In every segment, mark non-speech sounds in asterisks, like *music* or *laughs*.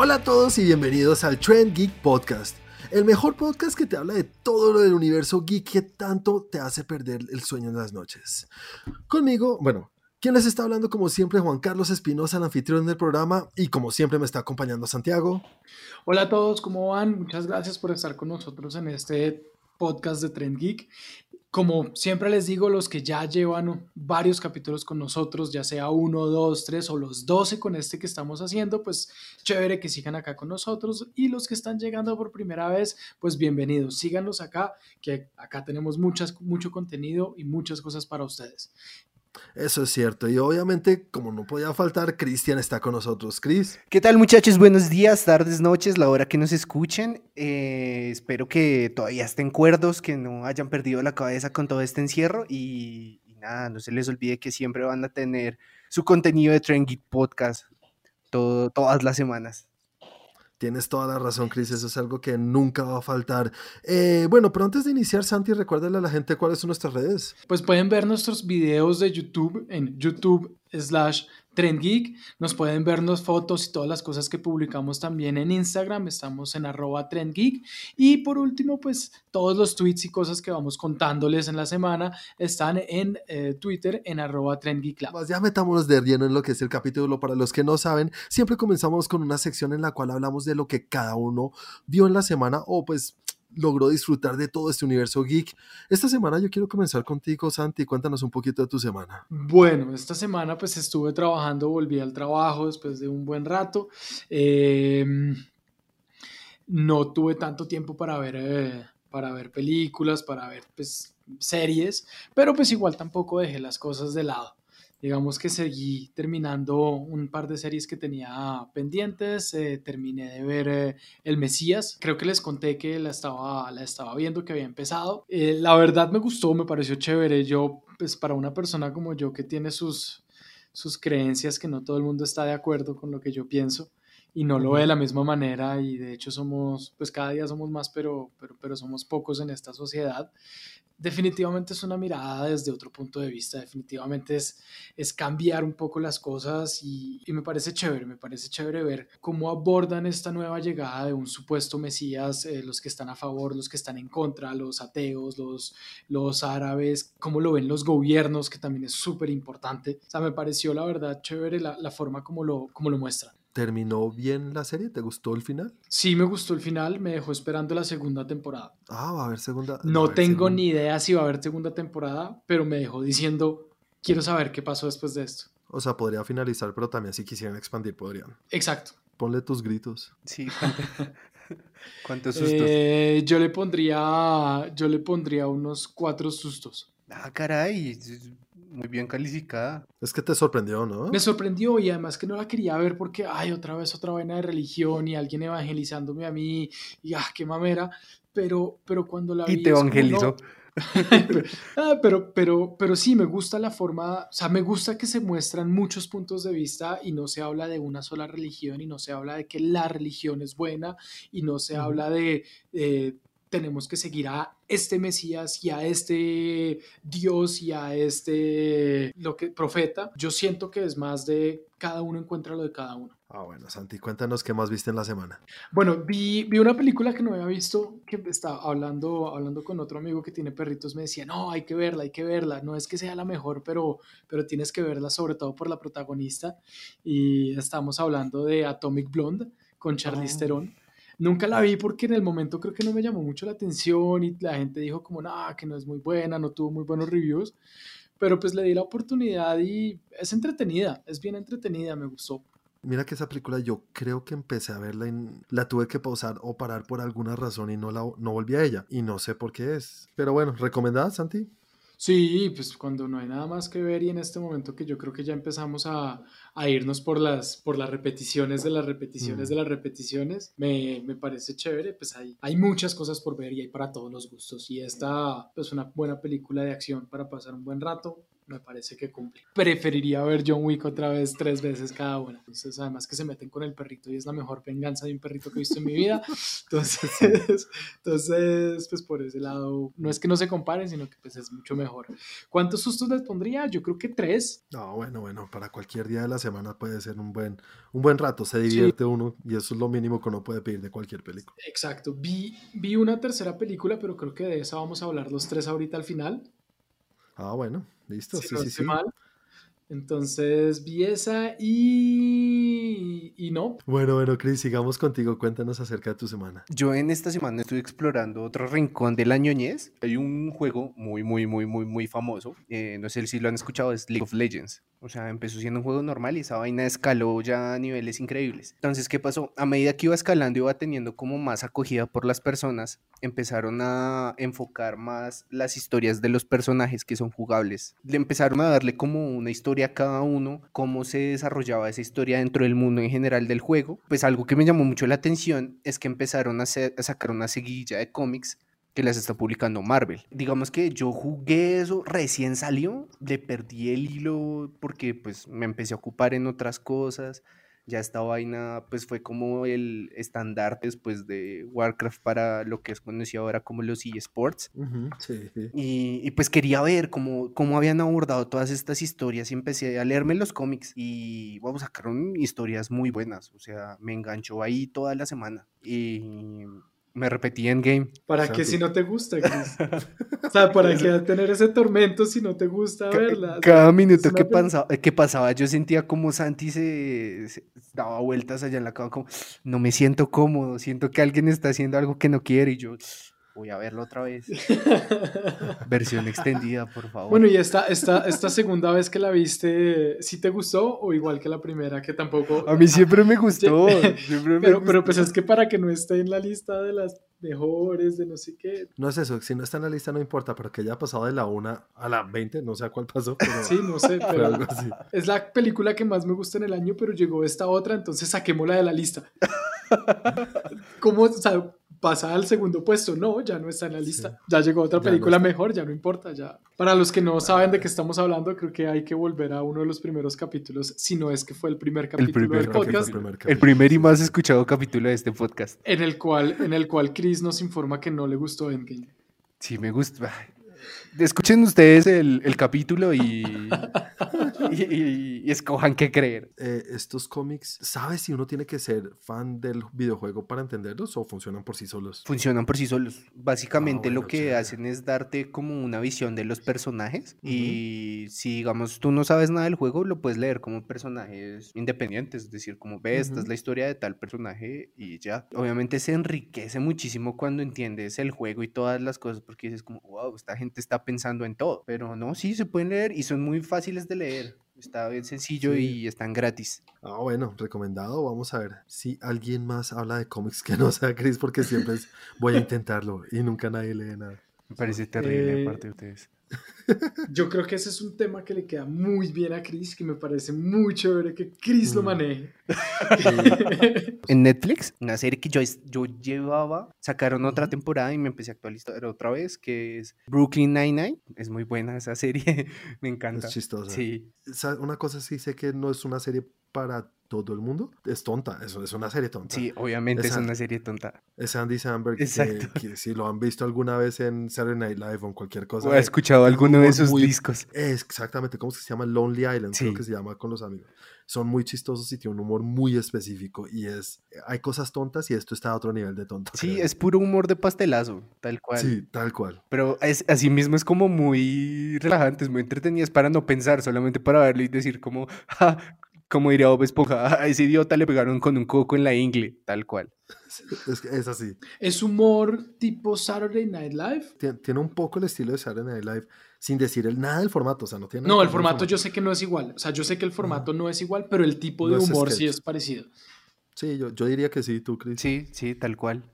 Hola a todos y bienvenidos al Trend Geek Podcast, el mejor podcast que te habla de todo lo del universo geek que tanto te hace perder el sueño en las noches. Conmigo, bueno, quien les está hablando como siempre, Juan Carlos Espinosa, el anfitrión del programa, y como siempre me está acompañando Santiago. Hola a todos, ¿cómo van? Muchas gracias por estar con nosotros en este podcast de Trend Geek. Como siempre les digo, los que ya llevan varios capítulos con nosotros, ya sea uno, dos, tres o los doce con este que estamos haciendo, pues chévere que sigan acá con nosotros. Y los que están llegando por primera vez, pues bienvenidos. Síganos acá, que acá tenemos mucho contenido y muchas cosas para ustedes. Eso es cierto. Y obviamente, como no podía faltar, Cristian está con nosotros. Cris. ¿Qué tal muchachos? Buenos días, tardes, noches, la hora que nos escuchen. Eh, espero que todavía estén cuerdos, que no hayan perdido la cabeza con todo este encierro. Y, nada, no se les olvide que siempre van a tener su contenido de Trend Podcast todas las semanas. Tienes toda la razón, Cris, eso es algo que nunca va a faltar. Eh, bueno, pero antes de iniciar, Santi, recuérdale a la gente cuáles son nuestras redes. Pues pueden ver nuestros videos de YouTube en YouTube slash Trend Geek. Nos pueden vernos fotos y todas las cosas que publicamos también en Instagram. Estamos en arroba Trend. Y por último, pues todos los tweets y cosas que vamos contándoles en la semana están en eh, Twitter en arroba Trend Geek Ya metámonos de lleno en lo que es el capítulo. Para los que no saben, siempre comenzamos con una sección en la cual hablamos de lo que cada uno vio en la semana o pues logró disfrutar de todo este universo geek. Esta semana yo quiero comenzar contigo, Santi. Cuéntanos un poquito de tu semana. Bueno, esta semana pues estuve trabajando, volví al trabajo después de un buen rato. Em, no tuve tanto tiempo para ver, eh, para ver películas, para ver pues, series, pero pues igual tampoco dejé las cosas de lado digamos que seguí terminando un par de series que tenía pendientes, eh, terminé de ver eh, El Mesías, creo que les conté que la estaba, la estaba viendo, que había empezado. Eh, la verdad me gustó, me pareció chévere, yo, pues para una persona como yo que tiene sus, sus creencias, que no todo el mundo está de acuerdo con lo que yo pienso, y no lo ve de la misma manera y de hecho somos, pues cada día somos más, pero, pero, pero somos pocos en esta sociedad definitivamente es una mirada desde otro punto de vista, definitivamente es, es cambiar un poco las cosas y, me parece chévere, me parece chévere ver cómo abordan esta nueva llegada de un supuesto Mesías, eh, los que están a favor, los que están en contra, los ateos, los, los árabes, cómo lo ven los gobiernos, que también es súper importante. O sea, me pareció la verdad chévere la, la forma como lo, como lo muestran. ¿Terminó bien la serie? ¿Te gustó el final? Sí, me gustó el final, me dejó esperando la segunda temporada. Ah, va a haber segunda. No tengo ni idea si va a haber segunda temporada, pero me dejó diciendo, quiero saber qué pasó después de esto. O sea, podría finalizar, pero también si quisieran expandir, podrían. Exacto. Ponle tus gritos. Sí, *laughs* ¿cuántos sustos? Eh, yo le pondría, yo le pondría unos cuatro sustos. Ah, caray, muy bien calificada. Es que te sorprendió, ¿no? Me sorprendió y además que no la quería ver porque, ay, otra vez otra vaina de religión y alguien evangelizándome a mí y, ah, qué mamera. Pero, pero cuando la vi... Y te evangelizó. *laughs* Ah, pero, pero, pero sí, me gusta la forma, o sea, me gusta que se muestran muchos puntos de vista y no se habla de una sola religión y no se habla de que la religión es buena y no se habla de, tenemos que seguir a este Mesías y a este Dios y a este lo que profeta. Yo siento que es más de cada uno encuentra lo de cada uno. Ah, bueno, Santi, cuéntanos qué más viste en la semana. Bueno, vi, vi una película que no había visto, que estaba hablando, hablando con otro amigo que tiene perritos, me decía, no, hay que verla, hay que verla, no es que sea la mejor, pero, pero tienes que verla sobre todo por la protagonista. Y estamos hablando de Atomic Blonde con Charlize ah. Theron. Nunca la vi porque en el momento creo que no me llamó mucho la atención y la gente dijo como, no, que no es muy buena, no tuvo muy buenos reviews, pero pues le di la oportunidad y es entretenida, es bien entretenida, me gustó. Mira que esa película yo creo que empecé a verla y la tuve que pausar o parar por alguna razón y no, la, no volví a ella. Y no sé por qué es. Pero bueno, ¿recomendada, Santi? Sí, pues cuando no hay nada más que ver y en este momento que yo creo que ya empezamos a, irnos por las, por las repeticiones de las repeticiones mm. de las repeticiones, me, parece chévere, pues hay, hay muchas cosas por ver y hay para todos los gustos y esta es pues una buena película de acción para pasar un buen rato, me parece que cumple. Preferiría ver John Wick otra vez tres veces cada una. Entonces, además que se meten con el perrito y es la mejor venganza de un perrito que he visto en mi vida. *laughs* Entonces, entonces pues por ese lado, no es que no se comparen, sino que pues es mucho mejor. ¿Cuántos sustos les pondría? Yo creo que tres. No, bueno, bueno, para cualquier día de la semana puede ser un buen, un buen rato, se divierte uno y eso es lo mínimo que uno puede pedir de cualquier película. Exacto, vi, vi una tercera película, pero creo que de esa vamos a hablar los tres ahorita al final. Ah, bueno, listo, sí, sí, sí. Entonces vi esa y, y no. Bueno, bueno, Chris, sigamos contigo. Cuéntanos acerca de tu semana. Yo en esta semana estoy explorando otro rincón de la ñoñez. Hay un juego muy, muy, muy, muy, muy famoso. Eh, no sé si lo han escuchado, es League of Legends. O sea, empezó siendo un juego normal y esa vaina escaló ya a niveles increíbles. Entonces, ¿qué pasó? A medida que iba escalando, iba teniendo como más acogida por las personas, empezaron a enfocar más las historias de los personajes que son jugables. Le empezaron a darle como una historia a cada uno, cómo se desarrollaba esa historia dentro del mundo en general del juego. Pues algo que me llamó mucho la atención es que empezaron a, sacar una seguilla de cómics que las está publicando Marvel. Digamos que yo jugué eso, recién salió, le perdí el hilo porque pues me empecé a ocupar en otras cosas. Ya esta vaina pues fue como el estandarte después de Warcraft para lo que es conocido ahora como los eSports. sí, Y, y, pues quería ver cómo, cómo habían abordado todas estas historias y empecé a leerme los cómics y vamos, sacaron historias muy buenas. O sea, me enganchó ahí toda la semana. Y me repetí en game. ¿Para qué si no te gusta, *laughs* Chris? o sea, ¿para qué tener ese tormento si no te gusta verla? Cada minuto que pasaba, que pasaba, yo sentía como Santi se, se, daba vueltas allá en la cama, como no me siento cómodo, siento que alguien está haciendo algo que no quiere y yo voy a verlo otra vez. *laughs* Versión extendida, por favor. Bueno, y esta, esta, esta segunda vez que la viste, ¿sí te gustó o igual que la primera que tampoco? A mí siempre me gustó. *laughs* pero, pero pues es que para que no esté en la lista de las mejores, de no sé qué. No es eso, si no está en la lista no importa, pero que haya pasado de la 1 a la 20, no sé a cuál pasó. sí, no sé, pero es la película que más me gusta en el año, pero llegó esta otra, entonces saquémosla de la lista. *laughs* ¿Cómo, o sea, pasa al segundo puesto. No, ya no está en la lista. Ya llegó otra película mejor, ya no importa. Ya. Para los que no saben de qué estamos hablando, creo que hay que volver a uno de los primeros capítulos, si no es que fue el primer capítulo del podcast. El primer, y más escuchado capítulo de este podcast. En el cual, en el cual Chris nos informa que no le gustó Endgame. Sí, me gusta. Escuchen ustedes el, el capítulo y, *laughs* *laughs* y, escojan qué creer. Eh, estos cómics, ¿sabes si uno tiene que ser fan del videojuego para entenderlos o funcionan por sí solos? Funcionan por sí solos. Básicamente ah, lo que hacen es darte como una visión de los personajes y si digamos tú no sabes nada del juego, lo puedes leer como personajes independientes, es decir, como ves, esta es la historia de tal personaje y ya. Obviamente se enriquece muchísimo cuando entiendes el juego y todas las cosas porque dices como, wow, esta gente está pensando en todo. Pero no, sí, se pueden leer y son muy fáciles de leer. Está bien sencillo y están gratis. Ah, bueno, recomendado. Vamos a ver si alguien más habla de cómics que no sea Chris, porque siempre voy a intentarlo y nunca nadie lee nada. Me parece terrible aparte de ustedes. Yo creo que ese es un tema que le queda muy bien a Chris, que me parece muy chévere que Chris lo mm. maneje. *laughs* en Netflix, una serie que yo, yo llevaba, sacaron otra temporada y me empecé a actualizar otra vez, que es Brooklyn Nine-Nine. Es muy buena esa serie, *laughs* me encanta. Es chistosa. Sí. Una cosa sí sé que no es una serie para todo el mundo. Es tonta, eso es una serie tonta. Sí, obviamente es, una serie tonta. Es Andy Samberg, que, si lo han visto alguna vez en Saturday Night Live o en cualquier cosa. O ha escuchado alguno de esos discos. Es exactamente, ¿cómo se llama? Lonely Island, creo que se llama con los amigos. Son muy chistosos y tienen un humor muy específico y es, hay cosas tontas y esto está a otro nivel de tonto. Sí, es puro humor de pastelazo, tal cual. Sí, tal cual. Pero es, así mismo es como muy relajante, es muy entretenido, es para no pensar, solamente para verlo y decir como, *laughs* como diría Bob Esponja, *laughs* a ese idiota le pegaron con un coco en la ingle, tal cual. Es, así. ¿Es humor tipo Saturday Night Live? Tiene, un poco el estilo de Saturday Night Live, sin decir el, nada del formato, o sea, no tiene No, el formato yo sé que no es igual, o sea, yo sé que el formato no es igual, pero el tipo de humor sí es parecido. Sí, yo, yo diría que sí, tú, Chris. Sí, sí, tal cual.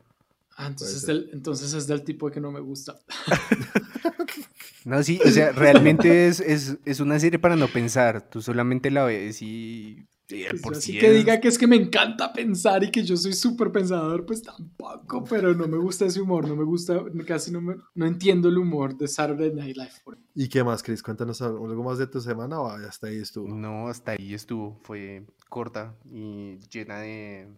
Ah, entonces, entonces es del tipo de que no me gusta. *laughs* No, sí, o sea, realmente es, es, es, una serie para no pensar. Tú solamente la ves y Pues así que diga que es que me encanta pensar y que yo soy súper pensador, pues tampoco, pero no me gusta ese humor, no me gusta, casi no, me, no entiendo el humor de Saturday Night Live. ¿Y qué más, Chris? Cuéntanos algo más de tu semana o hasta ahí estuvo. No, hasta ahí estuvo, fue corta y llena de,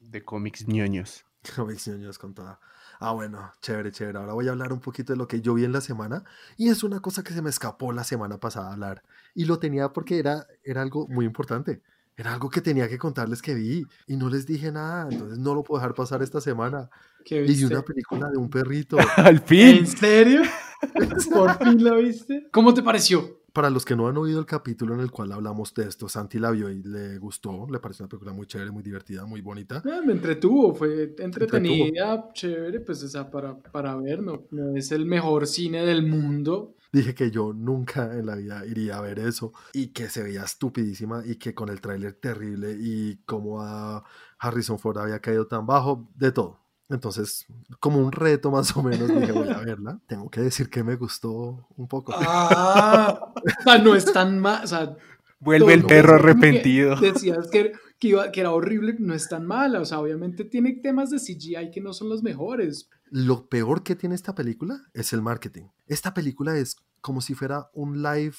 de cómics ñoños. *laughs* Cómics ñoños con toda. Ah, bueno, chévere, chévere. Ahora voy a hablar un poquito de lo que yo vi en la semana y es una cosa que se me escapó la semana pasada a hablar y lo tenía porque era, era algo muy importante. Era algo que tenía que contarles que vi y no les dije nada, entonces no lo puedo dejar pasar esta semana. ¿Qué viste? Y una película de un perrito. *laughs* Al fin. ¿En serio? *laughs* ¿Por fin la viste? ¿Cómo te pareció? Para los que no han oído el capítulo en el cual hablamos de esto, Santi la vio y le gustó, le pareció una película muy chévere, muy divertida, muy bonita. Ah, me entretuvo, fue entretenida, chévere, pues o sea, para, para ver, no, no es el mejor cine del mundo, dije que yo nunca en la vida iría a ver eso y que se veía estupidísima y que con el tráiler terrible y como a Harrison Ford había caído tan bajo, de todo. Entonces, como un reto más o menos, dije, voy a verla. Tengo que decir que me gustó un poco. Ah, *laughs* o sea, no es tan mal. O sea, Vuelve el perro arrepentido. *laughs* Decías que, que, iba, que, era horrible, no es tan mala. O sea, obviamente tiene temas de CGI que no son los mejores. Lo peor que tiene esta película es el marketing. Esta película es como si fuera un live,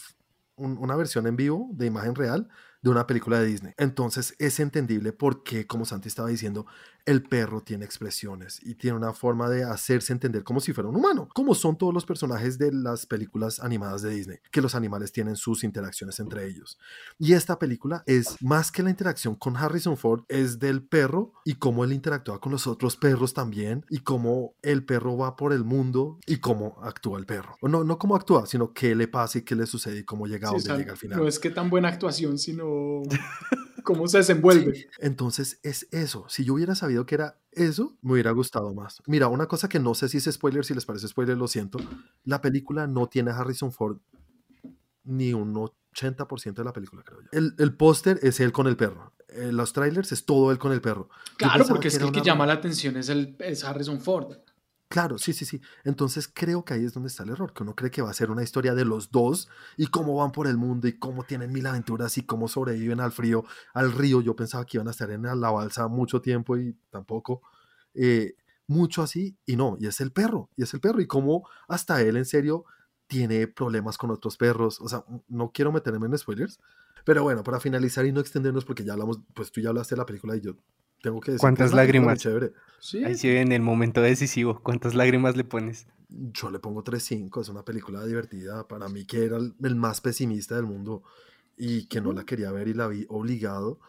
una versión en vivo de imagen real de una película de Disney. Entonces es entendible porque, como Santi estaba diciendo, el perro tiene expresiones y tiene una forma de hacerse entender como si fuera un humano, como son todos los personajes de las películas animadas de Disney, que los animales tienen sus interacciones entre ellos. Y esta película es más que la interacción con Harrison Ford, es del perro y cómo él interactúa con los otros perros también y cómo el perro va por el mundo y cómo actúa el perro. No, no cómo actúa, sino qué le pasa y qué le sucede y cómo llega a donde llega al final. No es que tan buena actuación, sino *laughs* cómo se desenvuelve. Entonces es eso. Si yo hubiera sabido que era eso, me hubiera gustado más. Mira, una cosa que no sé si es spoiler, si les parece spoiler, lo siento. La película no tiene a Harrison Ford ni un 80% de la película, creo yo. El, el póster es él con el perro. Eh, los trailers es todo él con el perro. Claro, porque es que el que llama la atención es, el, es Harrison Ford. Claro, sí, sí, sí. Entonces creo que ahí es donde está el error, que uno cree que va a ser una historia de los dos y cómo van por el mundo y cómo tienen mil aventuras y cómo sobreviven al frío, al río. Yo pensaba que iban a estar en la balsa mucho tiempo y tampoco. Eh, mucho así y no, y es el perro, y es el perro y cómo hasta él en serio tiene problemas con otros perros. O sea, no quiero meterme en spoilers, pero bueno, para finalizar y no extendernos porque ya hablamos, pues tú ya hablaste de la película y yo tengo que decir ¿Cuántas lágrimas? Chévere. Ahí sí en el momento decisivo. ¿Cuántas lágrimas le pones? Yo le pongo 3.5. Es una película divertida. Para mí, que era el más pesimista del mundo y que no la quería ver y la vi obligado.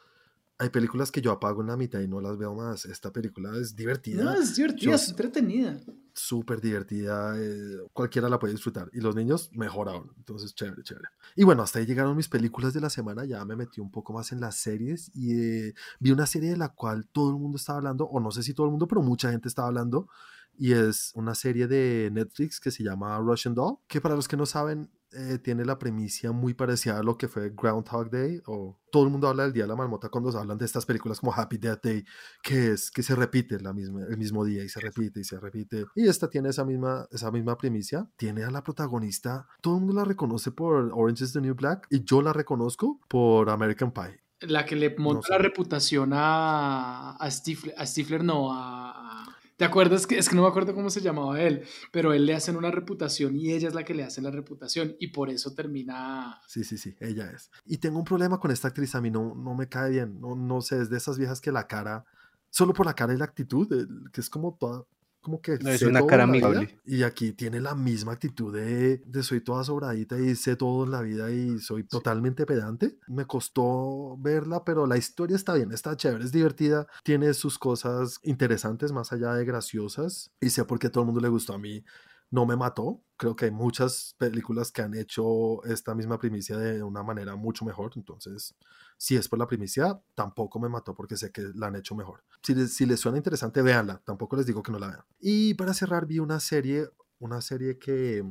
Hay películas que yo apago en la mitad y no las veo más. Esta película es divertida. No, es divertida, es entretenida súper divertida, eh, cualquiera la puede disfrutar. Y los niños mejor aún. Entonces, chévere, chévere. Y bueno, hasta ahí llegaron mis películas de la semana. Ya me metí un poco más en las series y eh, vi una serie de la cual todo el mundo estaba hablando, o no sé si todo el mundo, pero mucha gente estaba hablando. Y es una serie de Netflix que se llama Russian Doll, que para los que no saben, eh, tiene la premisa muy parecida a lo que fue Groundhog Day, o todo el mundo habla del Día de la Marmota cuando hablan de estas películas como Happy Death Day, que es que se repite la misma, el mismo día y se repite y se repite. Y esta tiene esa misma, esa misma premisa, tiene a la protagonista, todo el mundo la reconoce por Orange is the New Black, y yo la reconozco por American Pie. La que le monta la reputación a, a Stifler, a Stifler no, a ¿Te acuerdas? Que, es que no me acuerdo cómo se llamaba él, pero él le hacen una reputación y ella es la que le hace la reputación y por eso termina... Sí, sí, sí, ella es. Y tengo un problema con esta actriz, a mí no, no me cae bien, no, no sé, es de esas viejas que la cara, solo por la cara y la actitud, que es como toda como que... No, es una cara amigable. Y aquí tiene la misma actitud de, de, soy toda sobradita y sé todo en la vida y soy totalmente pedante. Me costó verla, pero la historia está bien, está chévere, es divertida, tiene sus cosas interesantes más allá de graciosas y sé por qué todo el mundo le gustó a mí no me mató. Creo que hay muchas películas que han hecho esta misma primicia de una manera mucho mejor. Entonces, si es por la primicia, tampoco me mató porque sé que la han hecho mejor. Si les, si les suena interesante, véanla. Tampoco les digo que no la vean. Y para cerrar, vi una serie, una serie que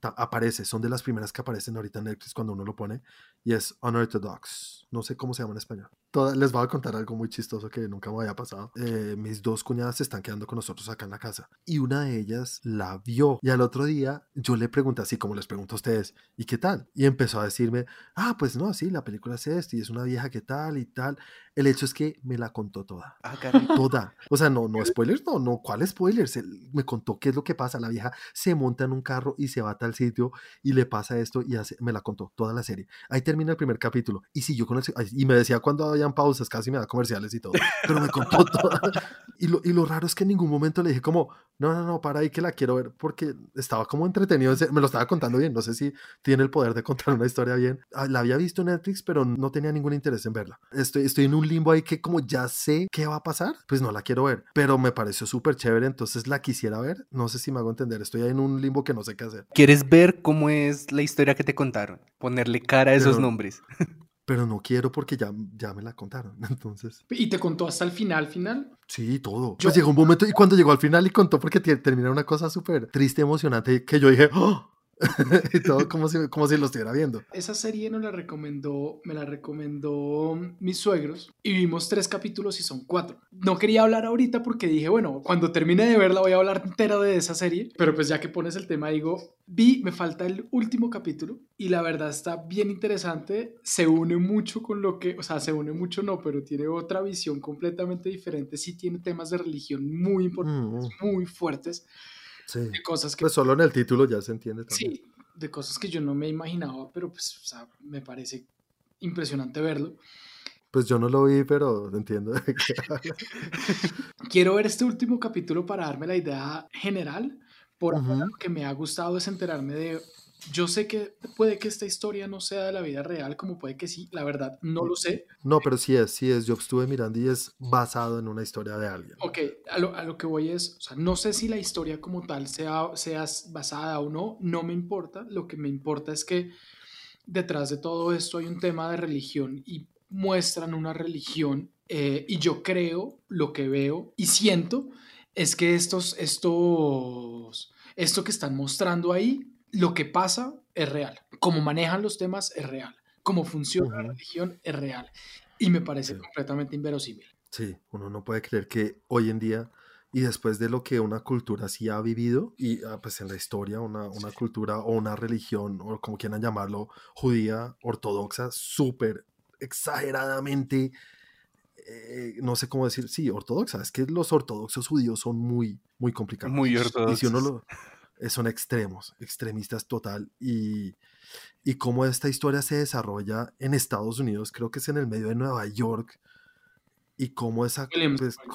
aparece, son de las primeras que aparecen ahorita en Netflix cuando uno lo pone, y es Unorthodox. No sé cómo se llama en español. Toda- les voy a contar algo muy chistoso que nunca me había pasado. Eh, mis dos cuñadas se están quedando con nosotros acá en la casa y una de ellas la vio y al otro día yo le pregunté así como les pregunto a ustedes, ¿y qué tal? Y empezó a decirme, ah, pues no, sí, la película es esta y es una vieja que tal y tal. El hecho es que me la contó toda. Ah, caray. *laughs* Toda. O sea, no, no spoilers, no, no, ¿cuál spoilers? Él me contó qué es lo que pasa. La vieja se monta en un carro y se va a tal sitio y le pasa esto y hace, me la contó toda la serie. Ahí termina el primer capítulo y siguió con el, y me decía cuando habían pausas, casi me da comerciales y todo, pero me contó *laughs* toda. Y lo, y lo raro es que en ningún momento le dije como, no, no, no, para ahí que la quiero ver porque estaba como entretenido, me lo estaba contando bien, no sé si tiene el poder de contar una historia bien. Ah, La había visto en Netflix, pero no tenía ningún interés en verla. Estoy, estoy en un limbo ahí que como ya sé qué va a pasar, pues no la quiero ver, pero me pareció súper chévere, entonces la quisiera ver. No sé si me hago entender, estoy ahí en un limbo que no sé qué hacer. ¿Quieres ver cómo es la historia que te contaron? Ponerle cara a esos nombres. *laughs* Pero no quiero porque ya, ya me la contaron. *laughs* Entonces, ¿Y te contó hasta el final, final? sí, todo. Yo- Pues llegó un momento y cuando llegó al final y contó porque termina una cosa súper triste, emocionante, que yo dije, ¡Oh! *laughs* y todo como si, como si lo estuviera viendo. Esa serie nos la recomendó, me la recomendó mis suegros y vimos tres capítulos y son cuatro. No quería hablar ahorita porque dije, bueno, cuando termine de verla voy a hablar entera de esa serie, pero pues ya que pones el tema digo, vi, me falta el último capítulo y la verdad está bien interesante, se une mucho con lo que, o sea, se une mucho no, pero tiene otra visión completamente diferente, sí tiene temas de religión muy importantes, Mm, muy fuertes, sí. de cosas que Pues solo en el título ya se entiende también. Sí, de cosas que yo no me imaginaba, pero pues, o sea, me parece impresionante verlo. Pues yo no lo vi, pero entiendo. de qué *laughs* habla. Quiero ver este último capítulo para darme la idea general. Por ahora Ujú. lo que me ha gustado es enterarme de... Yo sé que puede que esta historia no sea de la vida real, como puede que sí, la verdad no lo sé. No, pero sí es, sí es. Yo estuve mirando y es basado en una historia de alguien. Ok, a lo, a lo que voy es, o sea, no sé si la historia como tal sea, sea basada o no, no me importa. Lo que me importa es que detrás de todo esto hay un tema de religión y muestran una religión eh, y yo creo, lo que veo y siento es que estos, estos, esto que están mostrando ahí, lo que pasa es real. Cómo manejan los temas es real. Cómo funciona la religión es real. Y me parece Sí. completamente inverosímil. Sí, uno no puede creer que hoy en día y después de lo que una cultura sí ha vivido y ah, pues en la historia una, una cultura o una religión o como quieran llamarlo judía ortodoxa súper exageradamente eh, no sé cómo decir sí ortodoxa es que los ortodoxos judíos son muy muy complicados Muy y si uno ortodoxos. lo son extremos extremistas total y y cómo esta historia se desarrolla en Estados Unidos creo que es en el medio de Nueva York y cómo esa Williamsburg. pues,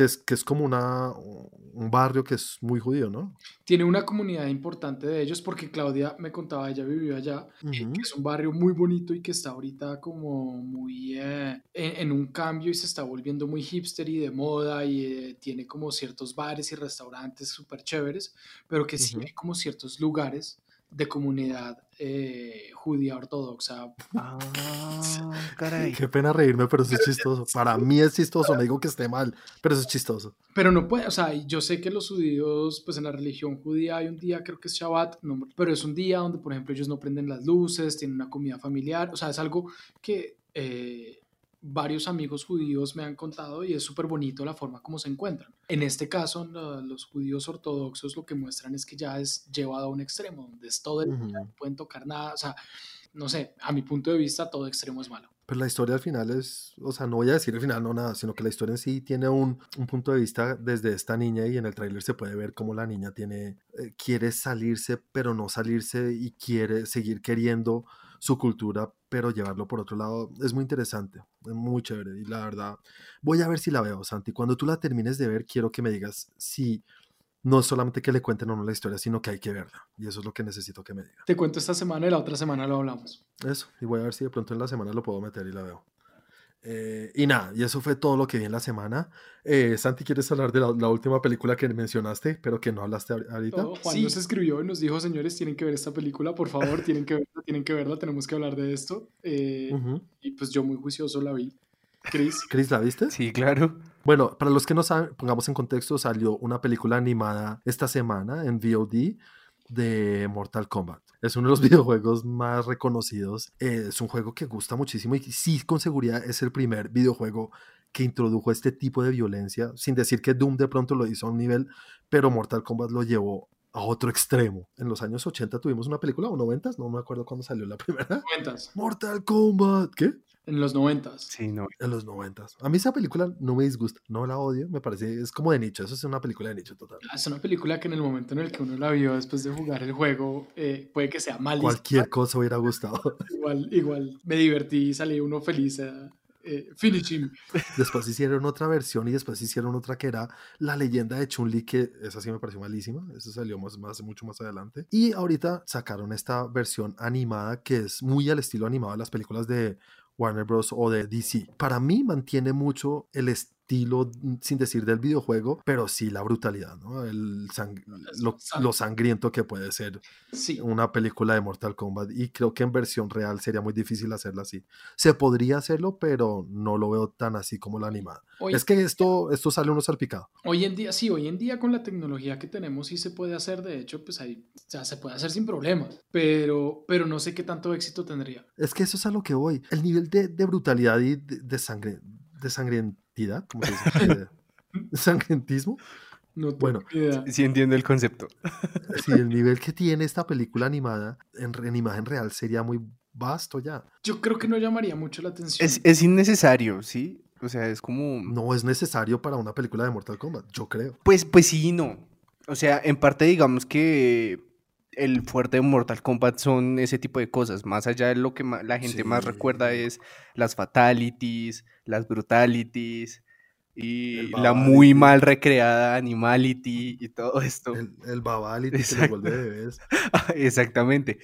que es que es como una un barrio que es muy judío no tiene una comunidad importante de ellos porque Claudia me contaba, ella vivió allá, Ujú. que es un barrio muy bonito y que está ahorita como muy eh, en, en un cambio y se está volviendo muy hipster y de moda y eh, tiene como ciertos bares y restaurantes súper chéveres, pero que sí hay como ciertos lugares de comunidad eh, judía ortodoxa. Ah, *laughs* caray. Qué pena reírme, pero eso es chistoso. Para mí es chistoso, no digo que esté mal, pero eso es chistoso. Pero no puede, o sea, yo sé que los judíos, pues en la religión judía hay un día, creo que es Shabbat, no, pero es un día donde, por ejemplo, ellos no prenden las luces, tienen una comida familiar, o sea, es algo que eh, varios amigos judíos me han contado y es súper bonito la forma como se encuentran. En este caso, los judíos ortodoxos lo que muestran es que ya es llevado a un extremo, donde es todo el día, Ujú. no pueden tocar nada, o sea, no sé, a mi punto de vista todo extremo es malo. Pero la historia al final es, o sea, no voy a decir el final, no nada, sino que la historia en sí tiene un, un punto de vista desde esta niña y en el tráiler se puede ver cómo la niña tiene, eh, quiere salirse, pero no salirse y quiere seguir queriendo su cultura, pero llevarlo por otro lado. Es muy interesante, es muy chévere y la verdad, voy a ver si la veo, Santi. Cuando tú la termines de ver, quiero que me digas si no es solamente que le cuenten a uno la historia, sino que hay que verla. Y eso es lo que necesito que me diga. Te cuento esta semana y la otra semana lo hablamos. Eso, y voy a ver si de pronto en la semana lo puedo meter y la veo. Eh, y nada, y eso fue todo lo que vi en la semana. Eh, Santi, ¿quieres hablar de la, la última película que mencionaste, pero que no hablaste ahor- ahorita? Todo. Juan Sí. nos escribió y nos dijo, señores, tienen que ver esta película, por favor, tienen que verla, tienen que verla, tenemos que hablar de esto. Eh. Y pues yo muy juicioso la vi. Chris, *laughs* Chris, ¿la viste? Sí, claro. Bueno, para los que no saben, pongamos en contexto, salió una película animada esta semana en VOD de Mortal Kombat. Es uno de los *laughs* videojuegos más reconocidos. Eh, es un juego que gusta muchísimo y sí, con seguridad es el primer videojuego que introdujo este tipo de violencia, sin decir que Doom de pronto lo hizo a un nivel, pero Mortal Kombat lo llevó a otro extremo. En los años 80 tuvimos una película, o 90, no me acuerdo cuándo salió la *laughs* primera. 90. Mortal Kombat, ¿qué? En los 90. Sí, no. En los 90. A mí esa película no me disgusta, no la odio, me parece, es como de nicho, eso es una película de nicho total. Es una película que en el momento en el que uno la vio después de jugar el juego, eh, puede que sea mal. Cualquier cosa hubiera gustado. *laughs* Igual, igual me divertí y salí uno feliz. eh, eh, finishing. Después hicieron otra versión y después hicieron otra que era la leyenda de Chun-Li, que esa sí me pareció malísima. Eso salió más, más, mucho más adelante. Y ahorita sacaron esta versión animada que es muy al estilo animado de las películas de Warner Bros. o de DC. Para mí mantiene mucho el estilo, mm, sin decir del videojuego, pero sí la brutalidad, ¿no? El sang- lo, lo sangriento que puede ser Sí. una película de Mortal Kombat y creo que en versión real sería muy difícil hacerla así. Se podría hacerlo, pero no lo veo tan así como la animada. Hoy, Es que esto, esto sale uno salpicado. hoy en día, sí, hoy en día con la tecnología que tenemos sí se puede hacer, de hecho, pues ahí, o sea, se puede hacer sin problemas, pero, pero no sé qué tanto éxito tendría. Es que eso es a lo que voy. El nivel de, de brutalidad y de, de sangre, de sangrientidad, ¿cómo se dice? Sangrientismo. *laughs* No tengo Bueno. Sí entiendo el concepto. Sí, el nivel que tiene esta película animada en, en imagen real sería muy vasto ya. Yo creo que no llamaría mucho la atención. Es, es innecesario, ¿sí? O sea, es como... No es necesario para una película de Mortal Kombat, yo creo. Pues, pues sí y no. O sea, en parte digamos que el fuerte de Mortal Kombat son ese tipo de cosas. Más allá de lo que la gente más recuerda es las fatalities, las brutalities y la muy mal recreada animality y todo esto. El, el babality que los Exacto. vuelve bebés. *laughs* Exactamente.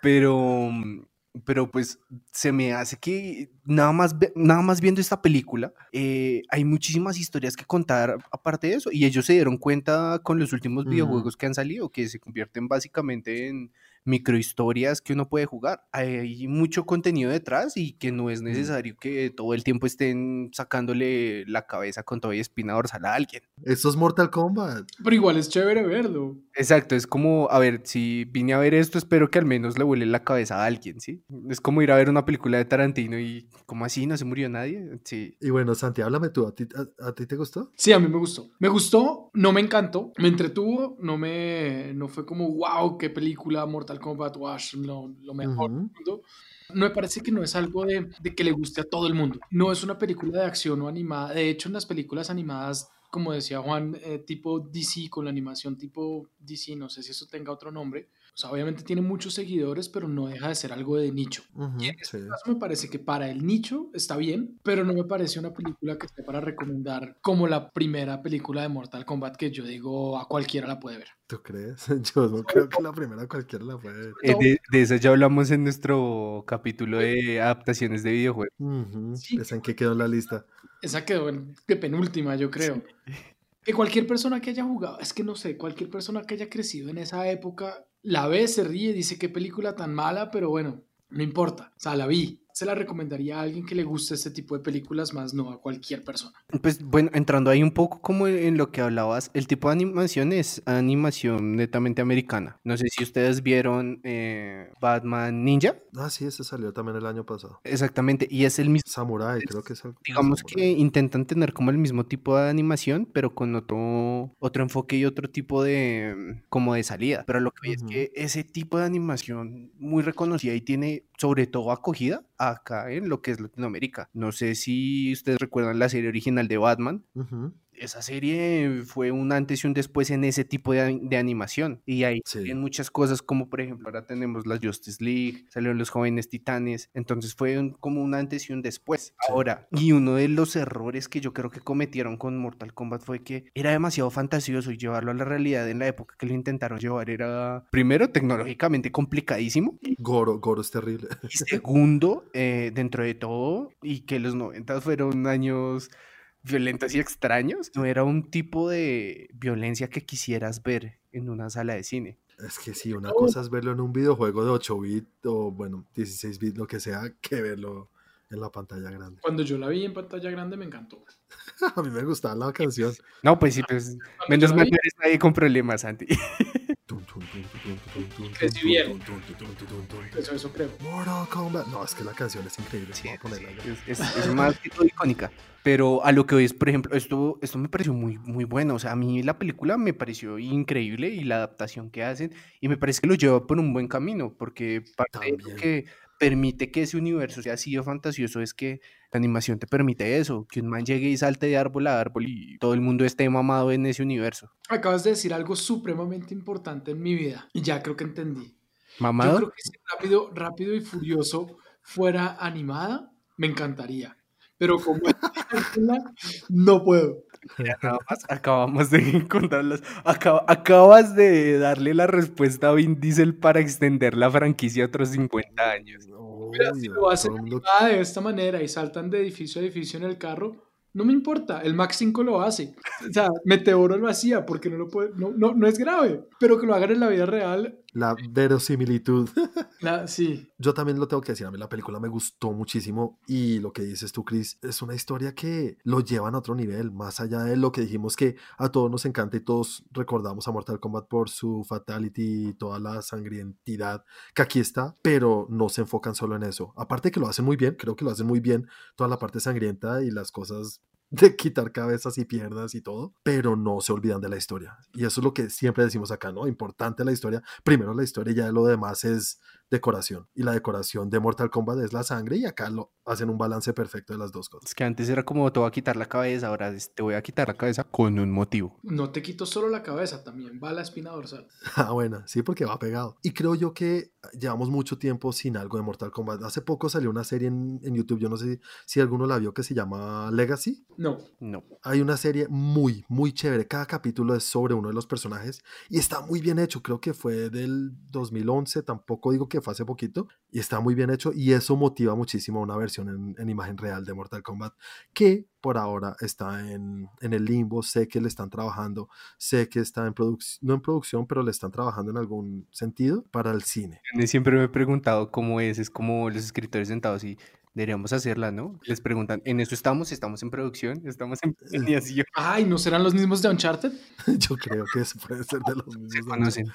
Pero, mm, pero pues se me hace que nada más, nada más viendo esta película, eh, hay muchísimas historias que contar aparte de eso. Y ellos se dieron cuenta con los últimos videojuegos que han salido, que se convierten básicamente en microhistorias que uno puede jugar. Hay mucho contenido detrás y que no es necesario que todo el tiempo estén sacándole la cabeza con toda espina dorsal a alguien. Eso es Mortal Kombat. Pero igual es chévere verlo. Exacto, es como, a ver, si vine a ver esto, espero que al menos le vuele la cabeza a alguien, ¿sí? Es como ir a ver una película de Tarantino y, ¿cómo así? ¿No se murió nadie? Sí. Y bueno, Santi, háblame tú. ¿A ti, a, a ti te gustó? Sí, a mí me gustó. Me gustó, no me encantó, me entretuvo, no me no fue como wow, qué película Mortal Kombat, wash, lo, lo mejor Ujú. del mundo. No me parece que no es algo de, de que le guste a todo el mundo. No es una película de acción o animada. De hecho, en las películas animadas, como decía Juan, eh, tipo DC, con la animación tipo DC, no sé si eso tenga otro nombre. O sea, obviamente tiene muchos seguidores, pero no deja de ser algo de nicho. Ujú, Y en este sí. caso me parece que para el nicho está bien, pero no me parece una película que esté para recomendar como la primera película de Mortal Kombat que yo digo a cualquiera la puede ver. ¿Tú crees? *laughs* Yo no creo que la primera cualquiera la puede ver. Eh, de, de eso ya hablamos en nuestro capítulo de adaptaciones de videojuegos. Ujú, Sí. ¿Esa en qué quedó en la lista? Esa quedó en- de penúltima, yo creo. Que cualquier persona que haya jugado, es que no sé, cualquier persona que haya crecido en esa época, la ve, se ríe, dice qué película tan mala, pero bueno, no importa. O sea, la vi. Se la recomendaría a alguien que le guste este tipo de películas, más no a cualquier persona. Pues bueno, entrando ahí un poco como en lo que hablabas, el tipo de animación es animación netamente americana. No sé si ustedes vieron eh, Batman Ninja. Ah, sí, ese salió también el año pasado. Exactamente, y es el mismo. Samurai, creo que es como Digamos que intentan tener como el mismo tipo de animación, pero con otro, otro enfoque y otro tipo de como de salida. Pero lo que Ujú. es que ese tipo de animación muy reconocida y tiene sobre todo acogida acá en lo que es Latinoamérica. No sé si ustedes recuerdan la serie original de Batman. Esa serie fue un antes y un después en ese tipo de, de animación. Y ahí Sí. en muchas cosas, como por ejemplo, ahora tenemos la Justice League, salieron los jóvenes titanes. Entonces fue un- como un antes y un después. Sí. Ahora, y uno de los errores que yo creo que cometieron con Mortal Kombat fue que era demasiado fantasioso y llevarlo a la realidad en la época que lo intentaron llevar era, primero, tecnológicamente complicadísimo. Goro, Goro es terrible. Y segundo, *laughs* eh, dentro de todo, y que los 90 fueron años violentos y extraños, no era un tipo de violencia que quisieras ver en una sala de cine. Es que sí, una cosa es verlo en un videojuego de 8 bits o, bueno, 16 bits, lo que sea, que verlo en la pantalla grande. Cuando yo la vi en pantalla grande me encantó. A mí me gustaba la canción. No, pues sí, pues Cuando menos mal vi- no eres nadie con problemas, Santi. Bien. Eso, eso creo. Mortal Kombat. No, es que la canción es increíble. Sí, es, es- es más que todo icónica. Pero a lo que hoy es, por ejemplo, esto, esto me pareció muy, muy bueno. O sea, a mí la película me pareció increíble y la adaptación que hacen. Y me parece que lo lleva por un buen camino, porque parte de lo que permite que ese universo sea así de fantasioso es que la animación te permite eso, que un man llegue y salte de árbol a árbol y todo el mundo esté mamado en ese universo. Acabas de decir algo supremamente importante en mi vida y ya creo que entendí. Yo ¿Mamado? creo que si rápido, rápido y furioso fuera animada, me encantaría. Pero como *laughs* no puedo. Más acabamos de encontrarlas. Acaba- acabas de darle la respuesta a Vin Diesel para extender la franquicia a otros 50 años. Mira, si lo hacen de esta manera y saltan de edificio a edificio en el carro, no me importa. El Max 5 lo hace. O sea, Meteoro lo hacía porque no lo puede, no, no, no es grave. Pero que lo hagan en la vida real, La verosimilitud. la- sí. Yo también lo tengo que decir, a mí la película me gustó muchísimo y lo que dices tú, Chris, es una historia que lo llevan a otro nivel, más allá de lo que dijimos que a todos nos encanta y todos recordamos a Mortal Kombat por su fatality y toda la sangrientidad que aquí está, pero no se enfocan solo en eso. Aparte que lo hacen muy bien, creo que lo hacen muy bien toda la parte sangrienta y las cosas de quitar cabezas y piernas y todo, pero no se olvidan de la historia. Y eso es lo que siempre decimos acá, ¿no? Importante la historia. Primero la historia y ya lo demás es decoración. Y la decoración de Mortal Kombat es la sangre y acá lo hacen un balance perfecto de las dos cosas. Es que antes era como te voy a quitar la cabeza, ahora es, te voy a quitar la cabeza con un motivo. No te quito solo la cabeza, también va la espina dorsal. *laughs* Ah, bueno, sí, porque va pegado. Y creo yo que llevamos mucho tiempo sin algo de Mortal Kombat. Hace poco salió una serie en, en YouTube, yo no sé si alguno la vio, que se llama Legacy. No. No. Hay una serie muy, muy chévere. Cada capítulo es sobre uno de los personajes y está muy bien hecho. Creo que fue del 2011, tampoco digo que fue hace poquito. Y está muy bien hecho y eso motiva muchísimo a una versión en, en imagen real de Mortal Kombat que por ahora está en, en el limbo. Sé que le están trabajando, sé que está en producción, no en producción, pero le están trabajando en algún sentido para el cine. Siempre me he preguntado cómo es, es como los escritores sentados y deberíamos hacerla, ¿no? Les preguntan, ¿en eso estamos? ¿Estamos en producción? ¿Estamos en planeación? Ay, ¿no serán los mismos de Uncharted? *laughs* Yo creo que eso puede ser de los *laughs* mismos. Se de conocen.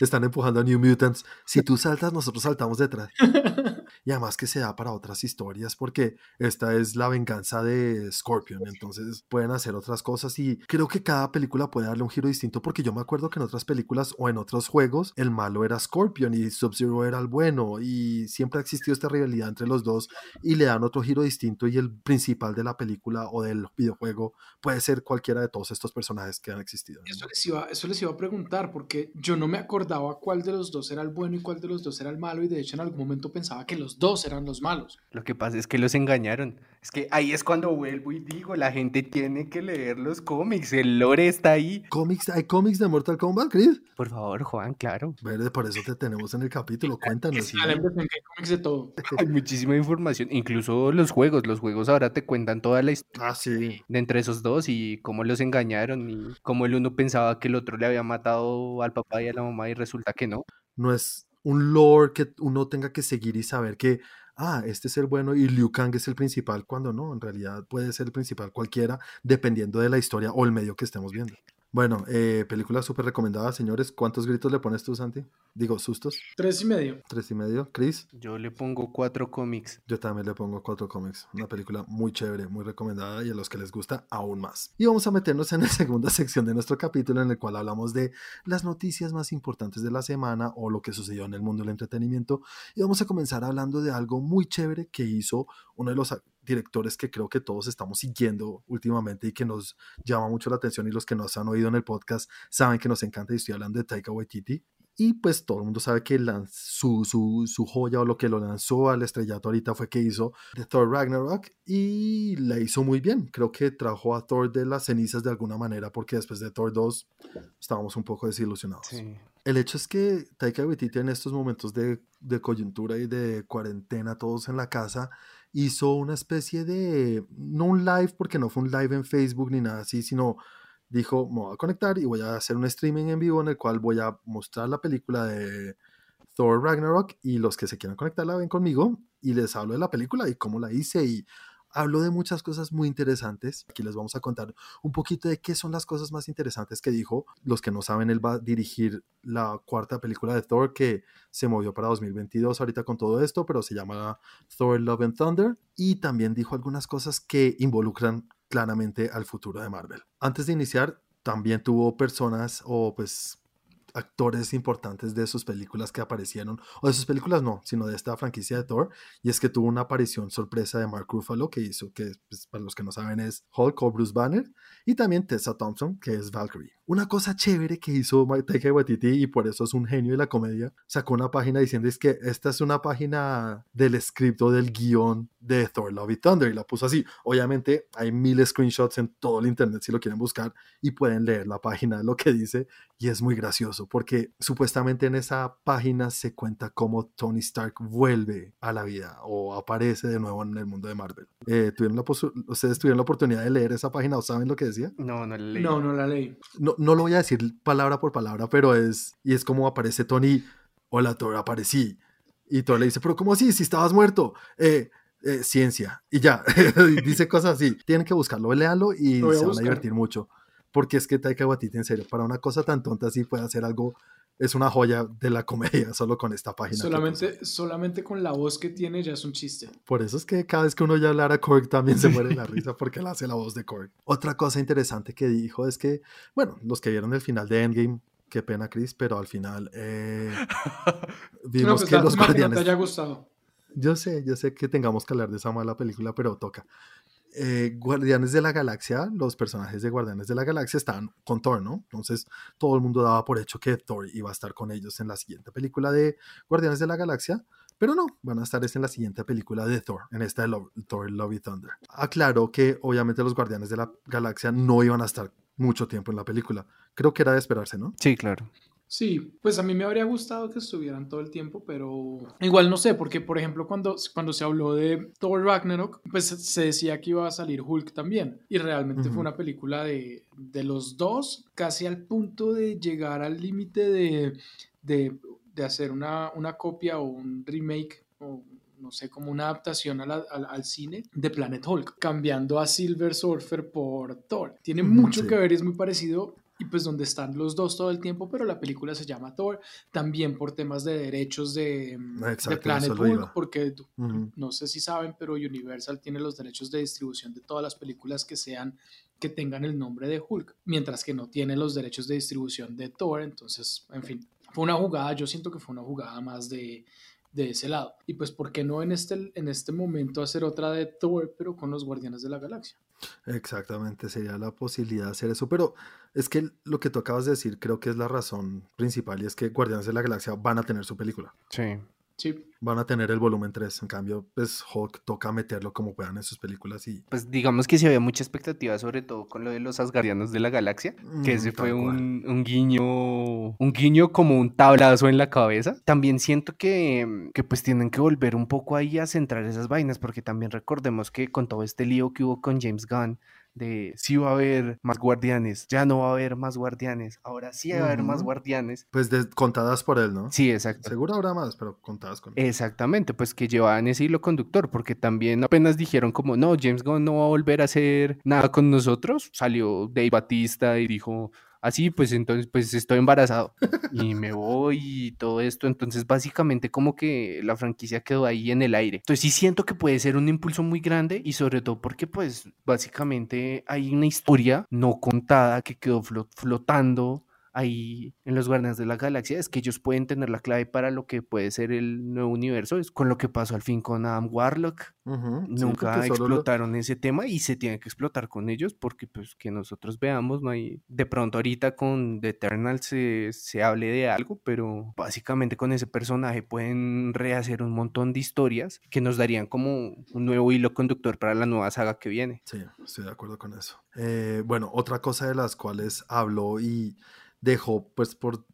Están empujando a New Mutants. Si tú saltas, nosotros saltamos detrás. *laughs* Y además que se da para otras historias porque esta es la venganza de Scorpion. Entonces pueden hacer otras cosas y creo que cada película puede darle un giro distinto porque yo me acuerdo que en otras películas o en otros juegos el malo era Scorpion y Sub-Zero era el bueno y siempre ha existido esta rivalidad entre los dos y le dan otro giro distinto y el principal de la película o del videojuego puede ser cualquiera de todos estos personajes que han existido. ¿no? Eso les, iba, eso les iba a preguntar porque yo no me acordaba cuál de los dos era el bueno y cuál de los dos era el malo y de hecho en algún momento pensaba que los dos eran los malos. Lo que pasa es que los engañaron. Es que ahí es cuando vuelvo y digo, la gente tiene que leer los cómics, el lore está ahí. ¿Cómics? ¿Hay cómics de Mortal Kombat, Chris? Por favor, Juan, claro. Verde, por eso te tenemos en el capítulo. Cuéntanos. Que hay cómics de todo. *laughs* Hay muchísima información, incluso los juegos. Los juegos ahora te cuentan toda la historia Ah, sí. de entre esos dos y cómo los engañaron y cómo el uno pensaba que el otro le había matado al papá y a la mamá y resulta que no. No es un lore que uno tenga que seguir y saber que, ah, este es el bueno y Liu Kang es el principal, cuando no, en realidad puede ser el principal cualquiera, dependiendo de la historia o el medio que estemos viendo. Bueno, eh, película súper recomendada, señores. ¿Cuántos gritos le pones tú, Santi? Digo, sustos. Tres y medio. Tres y medio. Chris, Yo le pongo cuatro cómics. yo también le pongo cuatro cómics. Una película muy chévere, muy recomendada y a los que les gusta aún más. Y vamos a meternos en la *laughs* segunda sección de nuestro capítulo en el cual hablamos de las noticias más importantes de la semana o lo que sucedió en el mundo del entretenimiento. Y vamos a comenzar hablando de algo muy chévere que hizo uno de los directores que creo que todos estamos siguiendo últimamente y que nos llama mucho la atención y los que nos han oído en el podcast saben que nos encanta y estoy hablando de Taika Waititi. Y pues todo el mundo sabe que su, su, su joya o lo que lo lanzó al estrellato ahorita fue que hizo de Thor Ragnarok y la hizo muy bien. Creo que trajo a Thor de las cenizas de alguna manera porque después de Thor 2 estábamos un poco desilusionados. Sí. El hecho es que Taika Waititi en estos momentos de, de coyuntura y de cuarentena, todos en la casa, hizo una especie de, no un live porque no fue un live en Facebook ni nada así, sino dijo, me voy a conectar y voy a hacer un streaming en vivo en el cual voy a mostrar la película de Thor Ragnarok y los que se quieran conectar la ven conmigo y les hablo de la película y cómo la hice y habló de muchas cosas muy interesantes. Aquí les vamos a contar un poquito de qué son las cosas más interesantes que dijo. Los que no saben, él va a dirigir la cuarta película de Thor que se movió para 2022 ahorita con todo esto, pero se llama Thor Love and Thunder. Y también dijo algunas cosas que involucran claramente al futuro de Marvel. Antes de iniciar, también tuvo personas o pues actores importantes de sus películas que aparecieron, o de sus películas no, sino de esta franquicia de Thor, y es que tuvo una aparición sorpresa de Mark Ruffalo, que hizo, que pues, para los que no saben es Hulk o Bruce Banner, y también Tessa Thompson, que es Valkyrie. Una cosa chévere que hizo Taika Waititi, y por eso es un genio de la comedia, sacó una página diciendo es que esta es una página del script o del guion de Thor Love y Thunder, y la puso así. Obviamente hay mil screenshots en todo el internet si lo quieren buscar, y pueden leer la página, lo que dice, y es muy gracioso porque supuestamente en esa página se cuenta cómo Tony Stark vuelve a la vida o aparece de nuevo en el mundo de Marvel. Eh, ¿tuvieron la ¿Ustedes tuvieron la oportunidad de leer esa página o saben lo que decía? No, no la leí. No, no la leí. No, no lo voy a decir palabra por palabra, pero es, y es como aparece Tony, hola Thor, aparecí. Y Thor le dice, pero ¿cómo así? Si estabas muerto. Eh, eh, ciencia. Y ya, *laughs* dice cosas así. Tienen que buscarlo, léanlo y se van a divertir mucho porque es que Taika Waititi, en serio, para una cosa tan tonta así puede hacer algo, es una joya de la *laughs* comedia solo con esta página. Solamente, solamente con la voz que tiene ya es un chiste. Por eso es que cada vez que uno ya hablara a Korg también se muere la *laughs* risa porque él hace la voz de Korg. Otra cosa interesante que dijo es que, bueno, los que vieron el final de Endgame, qué pena Chris, pero al final eh, *laughs* vimos pues que los guardianes... te haya gustado. Yo sé, yo sé que tengamos que hablar de esa mala película, pero toca. Eh, Guardianes de la Galaxia, los personajes de Guardianes de la Galaxia están con Thor, ¿no? Entonces todo el mundo daba por hecho que Thor iba a estar con ellos en la siguiente película de Guardianes de la Galaxia, pero no, van a estar en la siguiente película de Thor, en esta de Thor Love y Thunder. Aclaro que obviamente los Guardianes de la Galaxia no iban a estar mucho tiempo en la película. Creo que era de esperarse, ¿no? Sí, claro. Sí, pues a mí me habría gustado que estuvieran todo el tiempo, pero igual no sé, porque por ejemplo cuando, cuando se habló de Thor Ragnarok, pues se decía que iba a salir Hulk también, y realmente fue una película de, de, los dos, casi al punto de llegar al límite de, de, de, hacer una, una copia o un remake o no sé, como una adaptación al, al, cine de Planet Hulk, cambiando a Silver Surfer por Thor. Tiene mucho que ver y es muy parecido y pues donde están los dos todo el tiempo, pero la película se llama Thor, también por temas de derechos de, de Planet Hulk, porque no sé si saben, pero Universal tiene los derechos de distribución de todas las películas que sean que tengan el nombre de Hulk, mientras que no tiene los derechos de distribución de Thor, entonces, en fin, fue una jugada, yo siento que fue una jugada más de, de ese lado. Y pues, ¿por qué no en este, en este momento hacer otra de Thor, pero con los Guardianes de la Galaxia? Exactamente, sería la posibilidad de hacer eso, pero es que lo que tú acabas de decir creo que es la razón principal y es que Guardianes de la Galaxia van a tener su película. Sí. Sí. Van a tener el volumen 3. En cambio, pues Hulk toca meterlo como puedan en sus películas y... Pues digamos que sí había mucha expectativa, sobre todo con lo de los Asgardianos de la Galaxia, que ese fue un, un, guiño, un guiño como un tablazo en la cabeza. También siento que, que pues tienen que volver un poco ahí a centrar esas vainas, porque también recordemos que con todo este lío que hubo con James Gunn, de si va a haber más guardianes, ya no va a haber más guardianes, ahora sí va a haber más guardianes. Pues contadas por él, ¿no? Sí, exacto. Seguro habrá más, pero contadas con él. Exactamente, pues que llevaban ese hilo conductor, porque también apenas dijeron como, no, James Gunn no va a volver a hacer nada con nosotros, salió Dave Batista y dijo, así, pues entonces, pues estoy embarazado y me voy y todo esto. Entonces, básicamente como que la franquicia quedó ahí en el aire. Entonces, sí siento que puede ser un impulso muy grande y sobre todo porque, pues, básicamente hay una historia no contada que quedó flotando ahí en los Guardianes de la Galaxia es que ellos pueden tener la clave para lo que puede ser el nuevo universo, es con lo que pasó al fin con Adam Warlock. Nunca explotaron ese tema y se tiene que explotar con ellos porque pues que nosotros veamos, no hay, de pronto ahorita con The Eternal se, se hable de algo, pero básicamente con ese personaje pueden rehacer un montón de historias que nos darían como un nuevo hilo conductor para la nueva saga que viene. Sí, estoy de acuerdo con eso. Eh, bueno, otra cosa de las cuales hablo y dejó pues por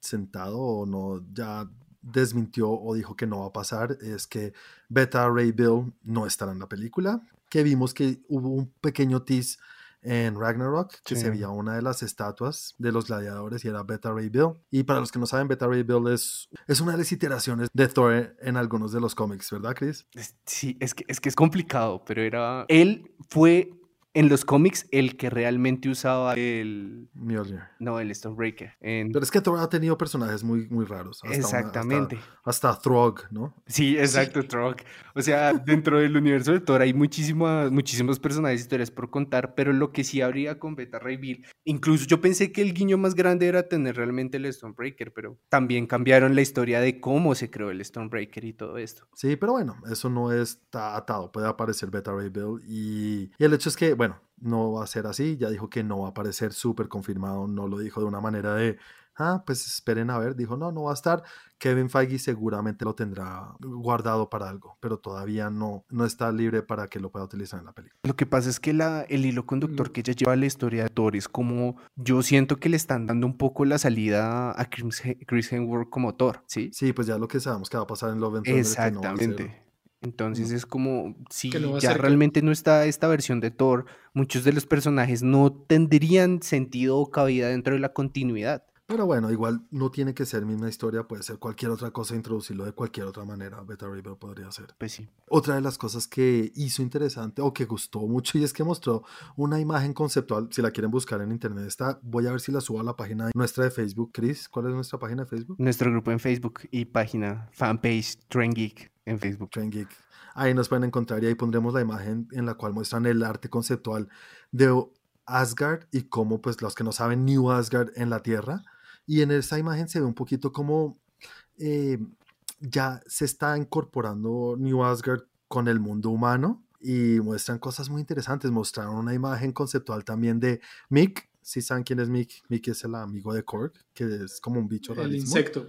sentado o no, ya desmintió o dijo que no va a pasar es que Beta Ray Bill no estará en la película, que vimos que hubo un pequeño tease en Ragnarok, que se veía una de las estatuas de los gladiadores y era Beta Ray Bill. Y para los que no saben, Beta Ray Bill es, es una de las iteraciones de Thor en algunos de los cómics, ¿verdad, Chris? Sí, es que, es que es complicado, pero era... Él fue en los cómics el que realmente usaba el... Mjolnir. No, el Stonebreaker. En... Pero es que Thor ha tenido personajes muy, muy raros. Exactamente. hasta, Throg, ¿no? Sí, exacto, Throg. O sea, dentro del universo de Thor hay muchísimas, muchísimos personajes, historias por contar, pero lo que sí habría con Beta Ray Bill, incluso yo pensé que el guiño más grande era tener realmente el Stonebreaker, pero también cambiaron la historia de cómo se creó el Stonebreaker y todo esto. Sí, pero bueno, eso no está atado. Puede aparecer Beta Ray Bill y, y el hecho es que no va a ser así, ya dijo que no va a aparecer súper confirmado, no lo dijo de una manera de, ah, pues esperen a ver, dijo, no, no va a estar. Kevin Feige seguramente lo tendrá guardado para algo, pero todavía no, no está libre para que lo pueda utilizar en la película. Lo que pasa es que la, el hilo conductor que ella lleva a la historia de Thor es como, yo siento que le están dando un poco la salida a Chris Hemsworth como Thor, ¿sí? Sí, pues ya lo que sabemos que va a pasar en Love and Exactamente. Entonces es como, si ya realmente no está esta versión de Thor, muchos de los personajes no tendrían sentido o cabida dentro de la continuidad. Pero bueno, igual no tiene que ser misma historia, puede ser cualquier otra cosa, introducirlo de cualquier otra manera. Beta River podría ser. Pues sí. Otra de las cosas que hizo interesante o que gustó mucho y es que mostró una imagen conceptual. Si la quieren buscar en internet, está. Voy a ver si la subo a la página nuestra de Facebook. Chris, ¿cuál es nuestra página de Facebook? Nuestro grupo en Facebook y página, fanpage, Trend Geek en Facebook. Trend Geek. Ahí nos pueden encontrar y ahí pondremos la imagen en la cual muestran el arte conceptual de Asgard y cómo, pues, los que no saben, New Asgard en la Tierra y en esa imagen se ve un poquito como eh, ya se está incorporando New Asgard con el mundo humano y muestran cosas muy interesantes. Mostraron una imagen conceptual también de Mick. Si saben quién es Mick, Mick es el amigo de Korg, que es como un bicho El insecto.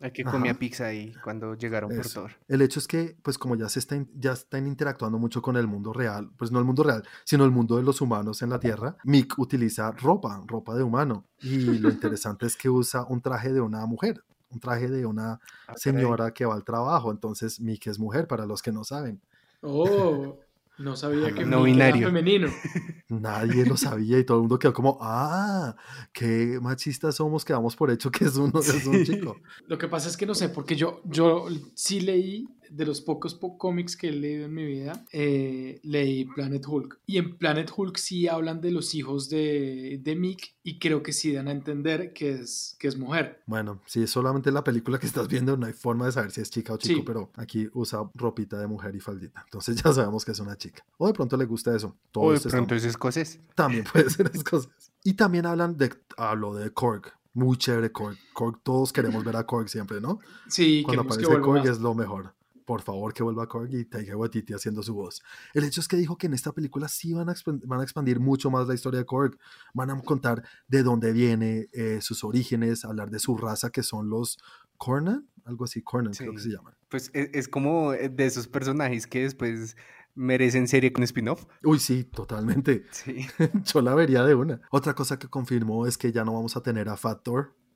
El que comía pizza ahí cuando llegaron por Thor. El hecho es que, pues como ya se está, ya están interactuando mucho con el mundo real, pues no el mundo real, sino el mundo de los humanos en la Tierra, Mick utiliza ropa, ropa de humano. Y lo interesante es que usa un traje de una mujer, un traje de una ah, señora que va al trabajo. Entonces Mick es mujer, para los que no saben. Oh. No sabía que no binario. femenino. *laughs* Nadie lo sabía y todo el mundo quedó como, ah, qué machistas somos que damos por hecho que es, uno, es un *laughs* chico. Lo que pasa es que no sé, porque yo, yo sí leí de los pocos cómics que he leído en mi vida, eh, leí Planet Hulk. Y en Planet Hulk sí hablan de los hijos de, de Mick y creo que sí dan a entender que es, que es mujer. Bueno, si es solamente la película que estás viendo, no hay forma de saber si es chica o chico, pero aquí usa ropita de mujer y faldita. Entonces *laughs* ya sabemos que es una chica. O de pronto le gusta eso. Todo o de pronto es escocés. También puede ser escocés. Y también hablan de, hablo de Korg. Muy chévere Korg. Korg, todos queremos ver a Korg siempre, ¿no? Sí, Cuando aparece Korg es lo mejor por favor que vuelva Korg y Taika Waititi haciendo su voz. El hecho es que dijo que en esta película sí van a, van a expandir mucho más la historia de Korg. Van a contar de dónde viene, eh, sus orígenes, hablar de su raza que son los Cornan, algo así, Cornan creo que se llaman. Pues es, es, como eh, de esos personajes que después merecen serie con spin-off. Uy, sí, totalmente. Sí. *laughs* Yo la vería de una. Otra cosa que confirmó es que ya no vamos a tener a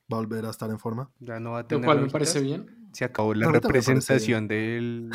Fat Thor, volver a estar en forma. Ya no va a tener. Lo cual me parece bien se acabó la representación *laughs* del,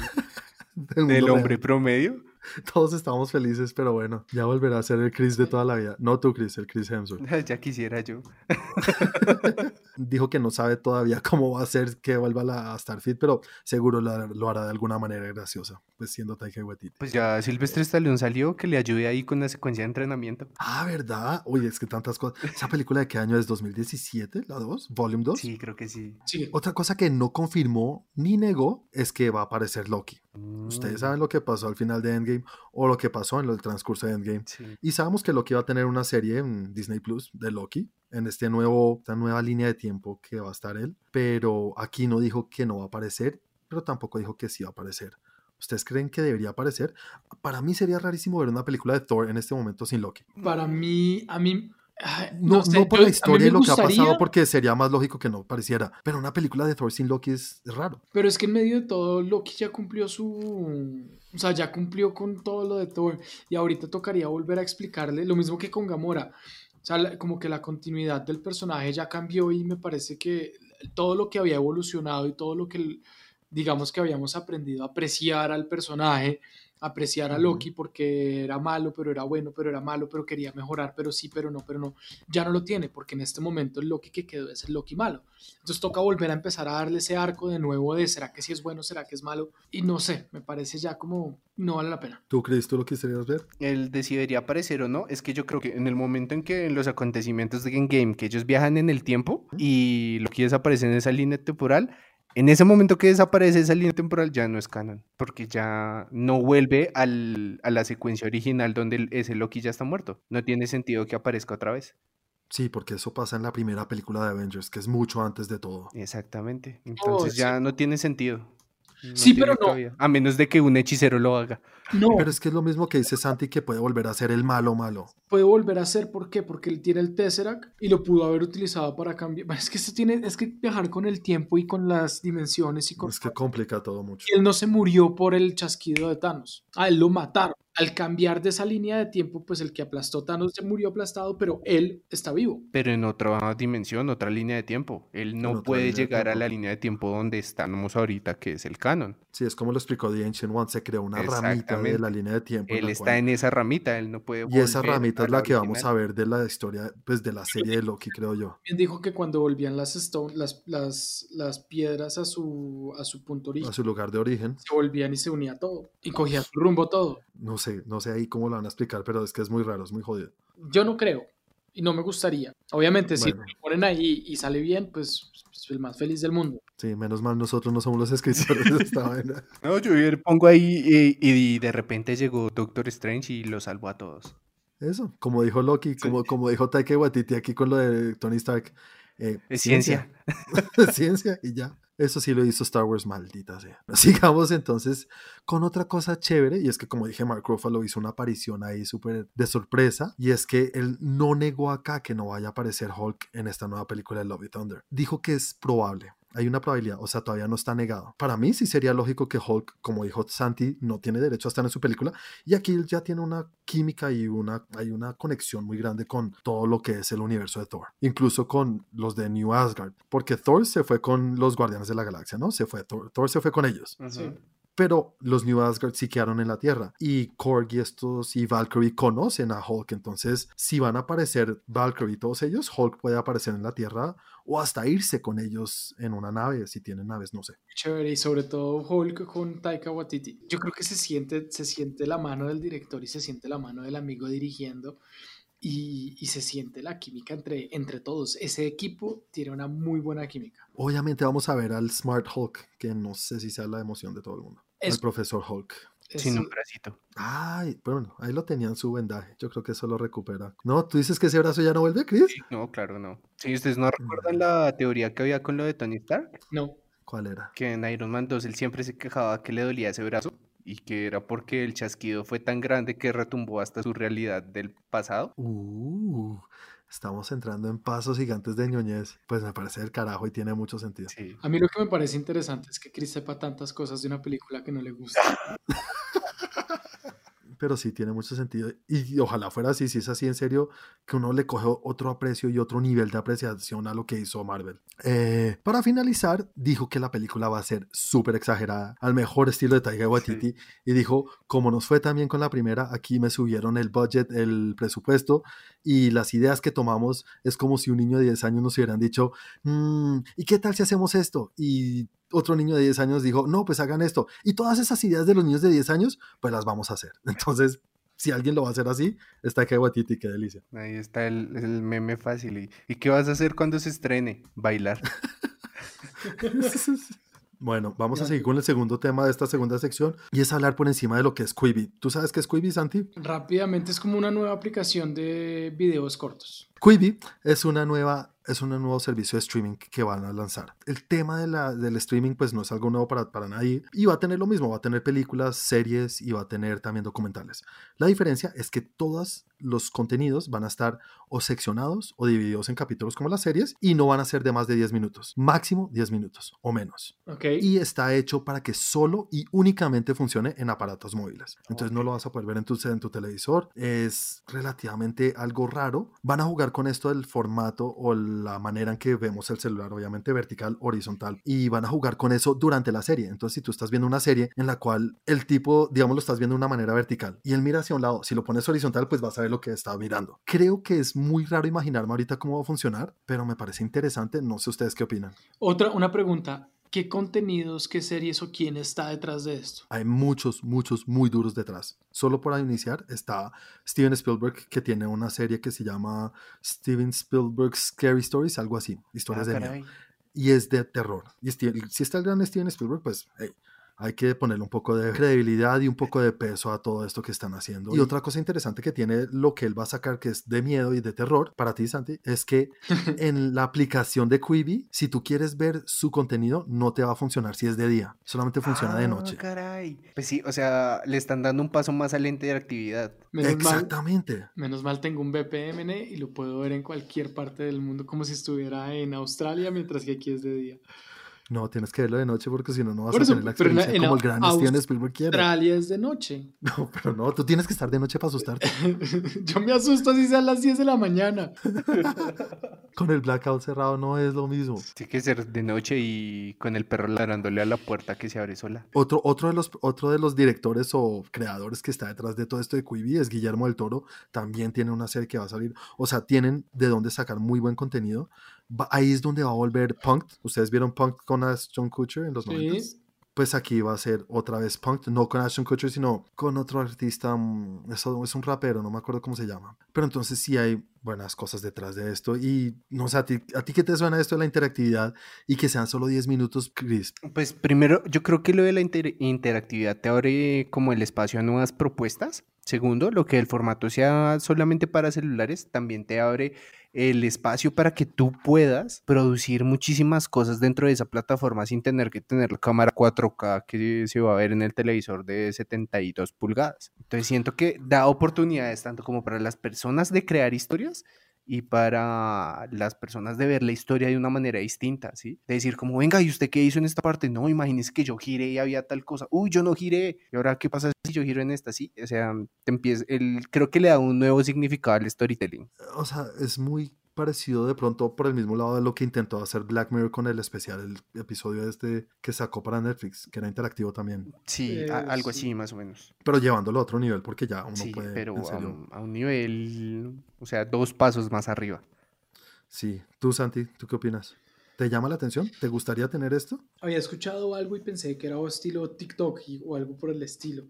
del, hombre promedio. *laughs* Todos estamos felices, pero bueno, ya volverá a ser el Chris de toda la vida. No tú, Chris, el Chris Hemsworth. *laughs* ya quisiera yo. *laughs* Dijo que no sabe todavía cómo va a ser que vuelva a Starfit, pero seguro lo hará de alguna manera graciosa, pues siendo Taika Waititi. Pues ya Silvestre Stallone salió que le ayude ahí con la secuencia de entrenamiento. Ah, ¿verdad? Oye, es que tantas cosas. ¿Esa película de qué año es? ¿2017? ¿La 2? ¿Volume 2? Sí, creo que sí. sí. Otra cosa que no confirmó ni negó es que va a aparecer Loki. Ustedes mm. saben lo que pasó al final de Endgame o lo que pasó en el transcurso de Endgame. Y sabemos que Loki va a tener una serie en Disney Plus de Loki en este nuevo, esta nueva línea de tiempo que va a estar él. Pero aquí no dijo que no va a aparecer, pero tampoco dijo que sí va a aparecer. ¿Ustedes creen que debería aparecer? Para mí sería rarísimo ver una película de Thor en este momento sin Loki. Para mí, a mí, no, no, por la historia y lo que ha pasado, porque sería más lógico que no pareciera. Pero una película de Thor sin Loki es, raro. Pero es que en medio de todo, Loki ya cumplió su. O sea, ya cumplió con todo lo de Thor. Y ahorita tocaría volver a explicarle lo mismo que con Gamora. O sea, como que la continuidad del personaje ya cambió y me parece que todo lo que había evolucionado y todo lo que digamos que habíamos aprendido a apreciar al personaje, apreciar a Loki porque era malo, pero era bueno, pero era malo, pero quería mejorar, pero sí, pero no, pero no. Ya no lo tiene porque en este momento el Loki que quedó es el Loki malo. Entonces toca volver a empezar a darle ese arco de nuevo de será que sí es bueno, será que es malo. Y no sé, me parece ya como no vale la pena. ¿Tú crees tú lo quisieras ver? El decidiría aparecer o no, es que yo creo que en el momento en que en los acontecimientos de Game que ellos viajan en el tiempo y Loki desaparece en esa línea temporal, en ese momento que desaparece esa línea temporal ya no es canon, porque ya no vuelve al, a la secuencia original donde ese Loki ya está muerto. No tiene sentido que aparezca otra vez. Sí, porque eso pasa en la primera película de Avengers, que es mucho antes de todo. Exactamente. Entonces Oh, ya sí. no tiene sentido. No Sí, pero no. cabida. A menos de que un hechicero lo haga. No, Pero es que es lo mismo que dice Santi, que puede volver a ser el malo malo. puede volver a ser, ¿por qué? Porque él tiene el Tesseract y lo pudo haber utilizado para cambiar. *laughs* Es que eso tiene, es que viajar con el tiempo y con las dimensiones y con... Es que complica todo mucho. Él no se murió por el chasquido de Thanos. A él lo mataron. Al cambiar de esa línea de tiempo, pues el que aplastó Thanos se murió aplastado, pero él está vivo. Pero en otra dimensión, otra línea de tiempo. Él no puede llegar a la línea de tiempo donde estamos ahorita, que es el canon. Sí, es como lo explicó The Ancient One, se creó una ramita de la línea de tiempo. Él está cual- en esa ramita, él no puede Y esa ramita es la que vamos a ver de la historia, pues de la serie de Loki, creo yo. Bien dijo que cuando volvían las, stone, las, las, las piedras a su, a su punto origen, A su lugar de origen. se volvían y se unía todo. Y cogía su rumbo todo. No sé, no sé ahí cómo lo van a explicar, pero es que es muy raro, es muy jodido. Yo no creo. Y no me gustaría. Obviamente, si lo ponen ahí y sale bien, pues, pues, el más feliz del mundo. Sí, menos mal nosotros no somos los escritores de esta *laughs* vaina. No, yo le pongo ahí y, y de repente llegó Doctor Strange y lo salvó a todos. Eso, como dijo Loki, como, como dijo Taika Waititi aquí con lo de Tony Stark. eh, Es ciencia. ciencia *laughs* y ya. Eso sí lo hizo Star Wars, maldita sea. *laughs* Sigamos entonces con otra cosa chévere, y es que como dije, Mark Ruffalo hizo una aparición ahí súper de sorpresa, y es que él no negó acá que no vaya a aparecer Hulk en esta nueva película de Love and Thunder. Dijo que es probable. Hay una probabilidad, o sea, todavía no está negado. Para mí sí sería lógico que Hulk, como dijo Santi, no tiene derecho a estar en su película, y aquí él ya tiene una química y una, hay una conexión muy grande con todo lo que es el universo de Thor, incluso con los de New Asgard, porque Thor se fue con los Guardianes de la Galaxia, ¿no? Se fue, Thor, Thor se fue con ellos, Sí. Pero los New Asgard sí quedaron en la Tierra y Korg y estos y Valkyrie conocen a Hulk, entonces si van a aparecer Valkyrie y todos ellos, Hulk puede aparecer en la Tierra o hasta irse con ellos en una nave, si tienen naves, no sé. Chévere, y sobre todo Hulk con Taika Waititi. Yo creo que se siente, se siente la mano del director y se siente la mano del amigo dirigiendo y, y se siente la química entre, entre todos. Ese equipo tiene una muy buena química. Obviamente vamos a ver al Smart Hulk, que no sé si sea la emoción de todo el mundo. Es- Al profesor Hulk. Sin un bracito. Ay, bueno, ahí lo tenían su vendaje. Yo creo que eso lo recupera. No, tú dices que ese brazo ya no vuelve, Chris. No, claro, no. Si ustedes no recuerdan la teoría que había con lo de Tony Stark, No, ¿Cuál era? que en Iron Man 2 él siempre se quejaba que le dolía ese brazo y que era porque el chasquido fue tan grande que retumbó hasta su realidad del pasado. Uh, estamos entrando en pasos gigantes de ñoñez. Pues me parece el carajo y tiene mucho sentido. Sí. a mí lo que me parece interesante es que Chris sepa tantas cosas de una película que no le gusta. *laughs* Pero sí tiene mucho sentido. Y ojalá fuera así, si es así en serio, que uno le coge otro aprecio y otro nivel de apreciación a lo que hizo Marvel. Eh, para finalizar, dijo que la película va a ser súper exagerada, al mejor estilo de Taika Waititi. Y dijo, como nos fue también con la primera, aquí me subieron el budget, el presupuesto y las ideas que tomamos es como si un niño de 10 años nos hubieran dicho, "Mm, ¿y qué tal si hacemos esto? Y otro niño de 10 años dijo, no, pues hagan esto. Y todas esas ideas de los niños de 10 años, pues las vamos a hacer. *laughs* Entonces, si alguien lo va a hacer así, está que Waititi, qué delicia. Ahí está el, el meme fácil. ¿Y, ¿y qué vas a hacer cuando se estrene? Bailar. *laughs* *laughs* Bueno, vamos a seguir con el segundo tema de esta segunda sección y es hablar por encima de lo que es Quibi. ¿Tú sabes qué es Quibi, Santi? Rápidamente es como una nueva aplicación de videos cortos. Quibi es una nueva es un nuevo servicio de streaming que van a lanzar. El tema de la, del streaming pues no es algo nuevo para, para nadie y va a tener lo mismo, va a tener películas, series y va a tener también documentales. La diferencia es que todos los contenidos van a estar o seccionados o divididos en capítulos como las series y no van a ser de más de 10 minutos, máximo 10 minutos o menos. ¿Ok? Y está hecho para que solo y únicamente funcione en aparatos móviles. Entonces no lo vas a poder ver en tu, en tu televisor. Es relativamente algo raro. Van a jugar con esto del formato o la manera en que vemos el celular, obviamente vertical, horizontal, y van a jugar con eso durante la serie. Entonces, si tú estás viendo una serie en la cual el tipo, digamos, lo estás viendo de una manera vertical y él mira hacia un lado, si lo pones horizontal, pues vas a ver lo que está mirando. Creo que es muy raro imaginarme ahorita cómo va a funcionar, pero me parece interesante. No sé ustedes qué opinan. Otra, una pregunta. ¿Qué contenidos, qué series o quién está detrás de esto? Hay muchos, muchos muy duros detrás. Solo para iniciar está Steven Spielberg, que tiene una serie que se llama Steven Spielberg Scary Stories, algo así, historias Ah, de miedo. Y es de terror. Y Steven- si está el gran Steven Spielberg, pues hey, hay que ponerle un poco de credibilidad y un poco de peso a todo esto que están haciendo. Y otra cosa interesante que tiene lo que él va a sacar, que es de miedo y de terror, para ti, Santi, es que *laughs* en la aplicación de Quibi, si tú quieres ver su contenido, no te va a funcionar si es de día. Solamente funciona de Ah, noche. caray. Pues sí, o sea, le están dando un paso más al ente de actividad. Menos mal, Exactamente. menos mal tengo un VPN y lo puedo ver en cualquier parte del mundo como si estuviera en Australia, mientras que aquí es de día. No, tienes que verlo de noche porque si no, no vas Por a tener la pero en la- experiencia en como el gran Steven Spielberg quiere. Australia es de noche. *laughs* No, pero no, tú tienes que estar de noche para asustarte. *laughs* Yo me asusto así sea a las 10 de la mañana. *laughs* Con el blackout cerrado no es lo mismo. Tiene que ser de noche y con el perro ladrándole a la puerta que se abre sola. Otro, otro, de los, otro de los directores o creadores que está detrás de todo esto de Quibi es Guillermo del Toro. También tiene una serie que va a salir. O sea, tienen de dónde sacar muy buen contenido. Ahí es donde va a volver Punk. Ustedes vieron Punk con Ashton Kutcher en los 90 Sí. Pues aquí va a ser otra vez Punk, no con Ashton Kutcher, sino con otro artista. mm, Eso es un rapero, no me acuerdo cómo se llama. Pero entonces sí hay buenas cosas detrás de esto. Y no sé, ¿a ti, ¿a ti qué te suena esto de la interactividad y que sean solo 10 minutos, Chris? Pues primero, yo creo que lo de la inter- interactividad te abre como el espacio a nuevas propuestas. Segundo, lo que el formato sea solamente para celulares, también te abre el espacio para que tú puedas producir muchísimas cosas dentro de esa plataforma sin tener que tener la cámara 4K que se va a ver en el televisor de 72 pulgadas. Entonces siento que da oportunidades tanto como para las personas de crear historias y para las personas de ver la historia de una manera distinta, ¿sí? De decir como, venga, ¿y usted qué hizo en esta parte? No, imagínese que yo giré y había tal cosa. Uy, yo no giré. ¿Y ahora qué pasa si yo giro en esta? Sí, o sea, te empieza, el, creo que le da un nuevo significado al storytelling. O sea, es muy parecido de pronto por el mismo lado de lo que intentó hacer Black Mirror con el especial, el episodio este que sacó para Netflix, que era interactivo también. Sí, Eh, a- algo sí. así más o menos. Pero llevándolo a otro nivel porque ya uno sí, puede... pero en a serio. un, a un nivel, o sea, dos pasos más arriba. Sí, tú Santi, ¿tú qué opinas? ¿Te llama la atención? ¿Te gustaría tener esto? Había escuchado algo y pensé que era o estilo TikTok y- o algo por el estilo.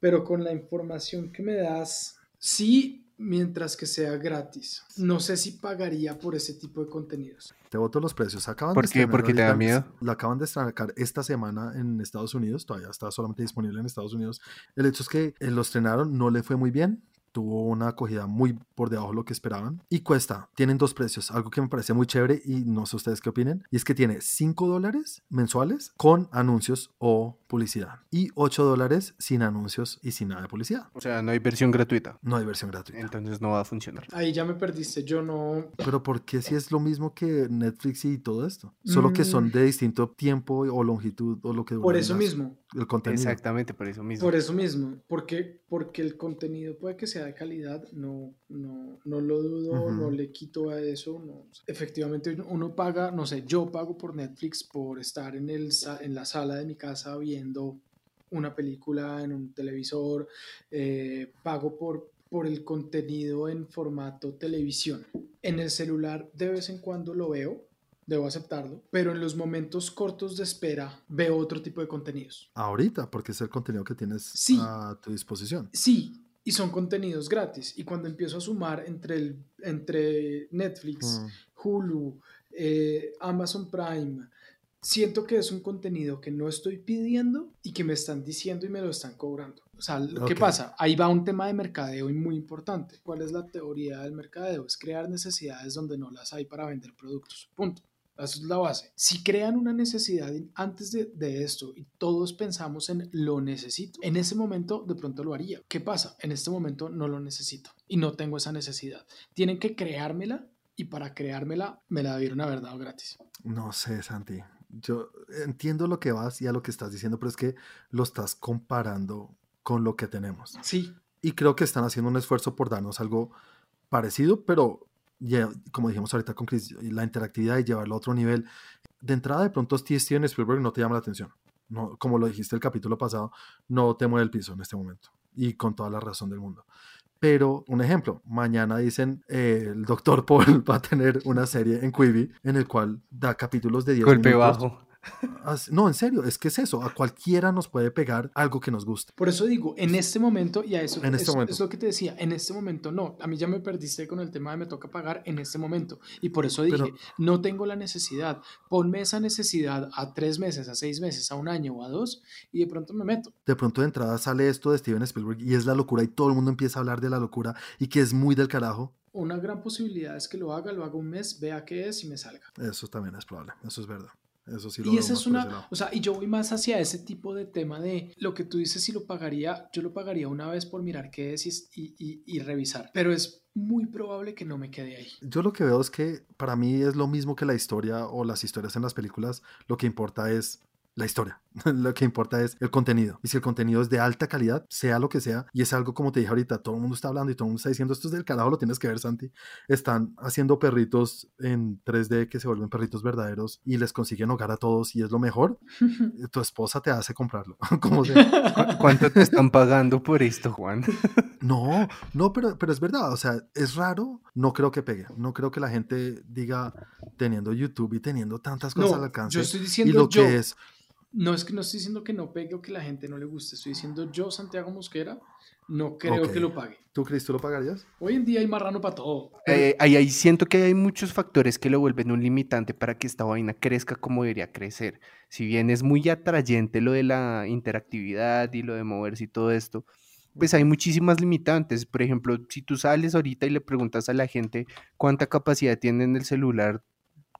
Pero con la información que me das, sí, mientras que sea gratis. No sé si pagaría por ese tipo de contenidos. Te voto los precios. Acaban ¿Por de qué? ¿Porque te da miedo? Lo acaban de estrenar esta semana en Estados Unidos. Todavía está solamente disponible en Estados Unidos. El hecho es que eh, lo estrenaron, no le fue muy bien. Tuvo una acogida muy por debajo de lo que esperaban. Y cuesta, tienen dos precios. Algo que me parece muy chévere y no sé ustedes qué opinen. Y es que tiene 5 dólares mensuales con anuncios o publicidad. Y 8 dólares sin anuncios y sin nada de publicidad. O sea, no hay versión gratuita. No hay versión gratuita. Entonces no va a funcionar. Ahí ya me perdiste. Yo no. Pero ¿por qué si es lo mismo que Netflix y todo esto? Solo que son Mm. de distinto tiempo o longitud o lo que Por eso las- mismo. El contenido. Exactamente, por eso mismo. Por eso mismo, porque, porque el contenido puede que sea de calidad, no, no, no lo dudo, no le quito a eso. No. Efectivamente, uno paga, no sé, yo pago por Netflix por estar en, el, sa- en la sala de mi casa viendo una película en un televisor, eh, pago por, por el contenido en formato televisión. En el celular de vez en cuando lo veo, debo aceptarlo, pero en los momentos cortos de espera veo otro tipo de contenidos. Ahorita, porque es el contenido que tienes Sí. a tu disposición. Sí, y son contenidos gratis. Y cuando empiezo a sumar entre, el, entre Netflix, Mm. Hulu, eh, Amazon Prime, siento que es un contenido que no estoy pidiendo y que me están diciendo y me lo están cobrando. O sea, ¿qué Ok. pasa? Ahí va un tema de mercadeo y muy importante. ¿Cuál es la teoría del mercadeo? Es crear necesidades donde no las hay para vender productos. Punto. Esa es la base. Si crean una necesidad antes de, de esto y todos pensamos en lo necesito, en ese momento de pronto lo haría. ¿Qué pasa? En este momento no lo necesito y no tengo esa necesidad. Tienen que creármela y para creármela me la debieron haber dado gratis. No sé, Santi. Yo entiendo lo que vas y a lo que estás diciendo, pero es que lo estás comparando con lo que tenemos. Sí, Y creo que están haciendo un esfuerzo por darnos algo parecido, pero como dijimos ahorita con Chris, la interactividad y llevarlo a otro nivel. De entrada, de pronto, Steven Spielberg no te llama la atención. No, como lo dijiste el capítulo pasado, no te mueve el piso en este momento. Y con toda la razón del mundo. Pero, un ejemplo, mañana dicen eh, el doctor Paul *laughs* va a tener una serie en Quibi en el cual da capítulos de 10 Golpe bajo. No, en serio, es que es eso. A cualquiera nos puede pegar algo que nos guste. Por eso digo, en este momento, y a eso en este es, lo que te decía, en este momento no. A mí ya me perdiste con el tema de me toca pagar en este momento. Y por eso dije, no tengo la necesidad. Ponme esa necesidad a tres meses, a seis meses, a un año o a dos, y de pronto me meto. De pronto de entrada sale esto de Steven Spielberg y es la locura, y todo el mundo empieza a hablar de la locura y que es muy del carajo una gran posibilidad es que lo haga, lo haga un mes, vea qué es y me salga. Eso también es probable, eso es verdad. Eso sí lo y esa es una, o sea, y yo voy más hacia ese tipo de tema de lo que tú dices, si lo pagaría, yo lo pagaría una vez por mirar qué es y, y, y revisar, pero es muy probable que no me quede ahí. Yo lo que veo es que para mí es lo mismo que la historia o las historias en las películas, lo que importa es la historia. *laughs* lo que importa es el contenido. Y si el contenido es de alta calidad, sea lo que sea, y es algo como te dije ahorita, todo el mundo está hablando y todo el mundo está diciendo, esto es del carajo, lo tienes que ver, Santi. Están haciendo perritos en 3D que se vuelven perritos verdaderos y les consiguen hogar a todos y es lo mejor. *laughs* tu esposa te hace comprarlo. *laughs* ¿Cuánto te están pagando por esto, Juan? no, no, pero, pero es verdad. O sea, es raro. No creo que pegue. No creo que la gente diga teniendo YouTube y teniendo tantas cosas al alcance. Yo estoy diciendo y lo yo, que es no es que no estoy diciendo que no pegue o que la gente no le guste, estoy diciendo yo, Santiago Mosquera, no creo que lo pague. ¿Tú crees tú lo pagarías? Hoy en día hay marrano para todo. Eh, ahí, siento que hay muchos factores que lo vuelven un limitante para que esta vaina crezca como debería crecer. Si bien es muy atrayente lo de la interactividad y lo de moverse y todo esto, pues hay muchísimas limitantes. Por ejemplo, si tú sales ahorita y le preguntas a la gente cuánta capacidad tiene en el celular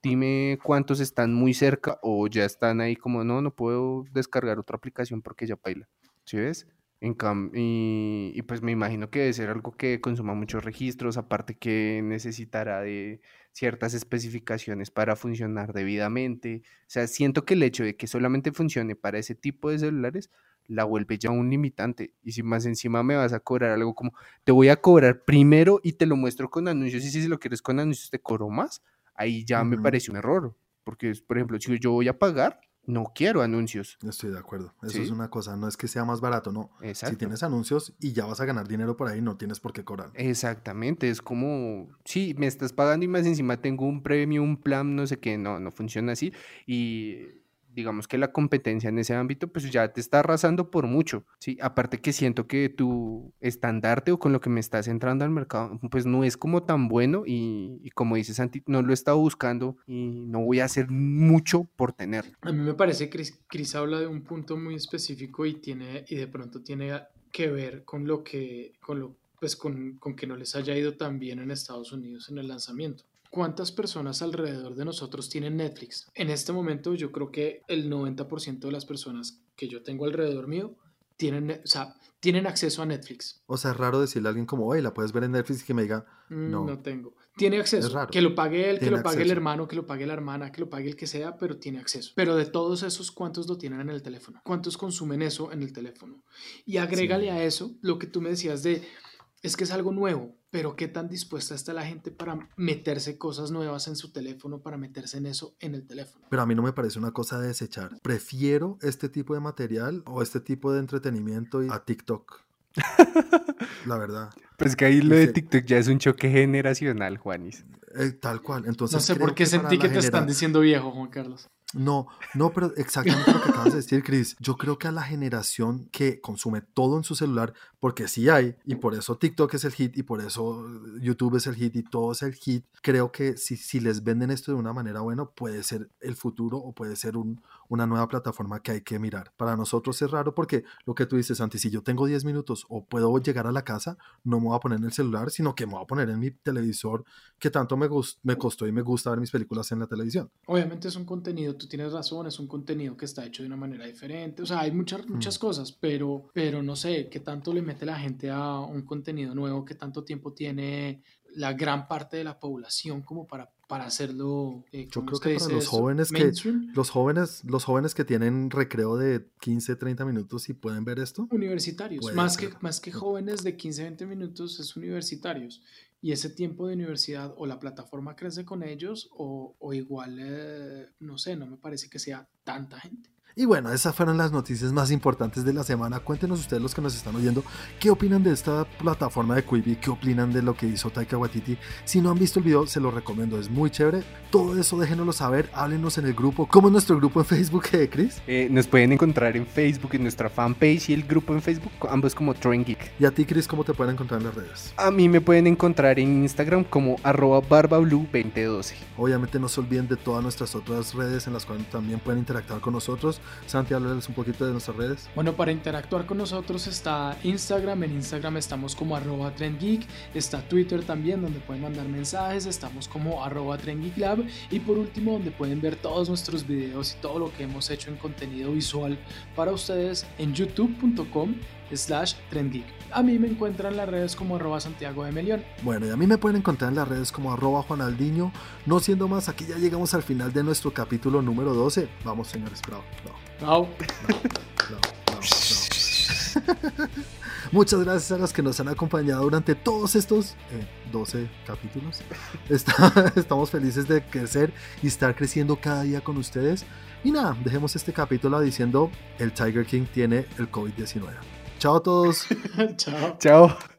dime cuántos están muy cerca o ya están ahí como, no, no puedo descargar otra aplicación porque ya baila. ¿Sí ves? En y, y, pues me imagino que debe ser algo que consuma muchos registros, aparte que necesitará de ciertas especificaciones para funcionar debidamente. O sea, siento que el hecho de que solamente funcione para ese tipo de celulares la vuelve ya un limitante. Y si más encima me vas a cobrar algo como, te voy a cobrar primero y te lo muestro con anuncios, y si lo quieres con anuncios te cobro más, ahí ya me parece un error. Porque, por ejemplo, si yo voy a pagar, no quiero anuncios. Estoy de acuerdo. Eso es una cosa. No es que sea más barato, no. Si tienes anuncios y ya vas a ganar dinero por ahí, no tienes por qué cobrar. Exactamente. Es como, sí, me estás pagando y más encima tengo un premio, un plan, no sé qué. No, no funciona así. Y digamos que la competencia en ese ámbito, pues ya te está arrasando por mucho, ¿sí? Aparte que siento que tu estandarte o con lo que me estás entrando al mercado, pues no es como tan bueno y, como dices, Santi, no lo he estado buscando y no voy a hacer mucho por tener. A mí me parece que Chris, habla de un punto muy específico y tiene, y de pronto tiene que ver con lo que, con lo, pues con, con que no les haya ido tan bien en Estados Unidos en el lanzamiento. ¿Cuántas personas alrededor de nosotros tienen Netflix? En este momento yo creo que el 90% de las personas que yo tengo alrededor mío tienen, o sea, tienen acceso a Netflix. O sea, es raro decirle a alguien como, oye, la puedes ver en Netflix y que me diga, mm, no. no tengo. Tiene acceso. Que lo pague él, que lo pague el hermano, que lo pague la hermana, que lo pague el que sea, pero tiene acceso. Pero de todos esos, ¿cuántos lo tienen en el teléfono? ¿Cuántos consumen eso en el teléfono? Y agrégale a eso lo que tú me decías de, es que es algo nuevo pero qué tan dispuesta está la gente para meterse cosas nuevas en su teléfono, para meterse en eso en el teléfono. Pero a mí no me parece una cosa de desechar. Prefiero este tipo de material o este tipo de entretenimiento a TikTok. *laughs* la verdad. Pues que ahí lo de TikTok ya es un choque generacional, Juanis. Eh, tal cual. Entonces, no sé por qué sentí que te están diciendo viejo, Juan Carlos. No, no, pero exactamente lo que acabas de decir, Chris. Yo creo que a la generación que consume todo en su celular, porque sí hay, y por eso TikTok es el hit, y por eso YouTube es el hit, y todo es el hit, creo que si, si les venden esto de una manera buena, puede ser el futuro o puede ser un, una nueva plataforma que hay que mirar. Para nosotros es raro porque lo que tú dices, antes, si yo tengo 10 minutos o puedo llegar a la casa, no me voy a poner en el celular, sino que me voy a poner en mi televisor, que tanto me, me costó y me gusta ver mis películas en la televisión. Obviamente es un contenido tú tienes razón, es un contenido que está hecho de una manera diferente. O sea, hay muchas, muchas mm. cosas, pero, pero no sé, qué tanto le mete la gente a un contenido nuevo, qué tanto tiempo tiene la gran parte de la población como para, para hacerlo. Eh, Yo creo que para los jóvenes que los jóvenes, los jóvenes que tienen recreo de 15, 30 minutos y pueden ver esto. Universitarios, más que, más que jóvenes de 15, 20 minutos es universitarios. Y ese tiempo de universidad o la plataforma crece con ellos o, o igual, eh, no sé, no me parece que sea tanta gente. Y bueno, esas fueron las noticias más importantes de la semana. Cuéntenos ustedes los que nos están oyendo, qué opinan de esta plataforma de Quibi, qué opinan de lo que hizo Taika Waititi. Si no han visto el video, se lo recomiendo, es muy chévere. Todo eso déjenoslo saber, háblenos en el grupo. ¿Cómo es nuestro grupo en Facebook, eh, *laughs* Chris? Eh, nos pueden encontrar en Facebook, en nuestra fanpage y el grupo en Facebook, ambos como Train Geek. ¿Y a ti, Chris, cómo te pueden encontrar en las redes? A mí me pueden encontrar en Instagram como arroba barbablue2012. Obviamente no se olviden de todas nuestras otras redes en las cuales también pueden interactuar con nosotros. Santi, háblales un poquito de nuestras redes. Bueno, para interactuar con nosotros está Instagram. En Instagram estamos como arroba trendgeek. Está Twitter también, donde pueden mandar mensajes. Estamos como arroba trendgeeklab. Y por último, donde pueden ver todos nuestros videos y todo lo que hemos hecho en contenido visual para ustedes en youtube.com slash trendgeek. A mí me encuentran en las redes como arroba Santiago de Melión. Bueno, y a mí me pueden encontrar en las redes como arroba Juanaldiño. No siendo más, aquí ya llegamos al final de nuestro capítulo número 12. Vamos, señores, bravo. bravo. *laughs* Muchas gracias a los que nos han acompañado durante todos estos 12 eh, capítulos. *laughs* estamos felices de crecer y estar creciendo cada día con ustedes. Y nada, dejemos este capítulo diciendo el Tiger King tiene el COVID-19. Chao a todos. *laughs* Chao. Chao.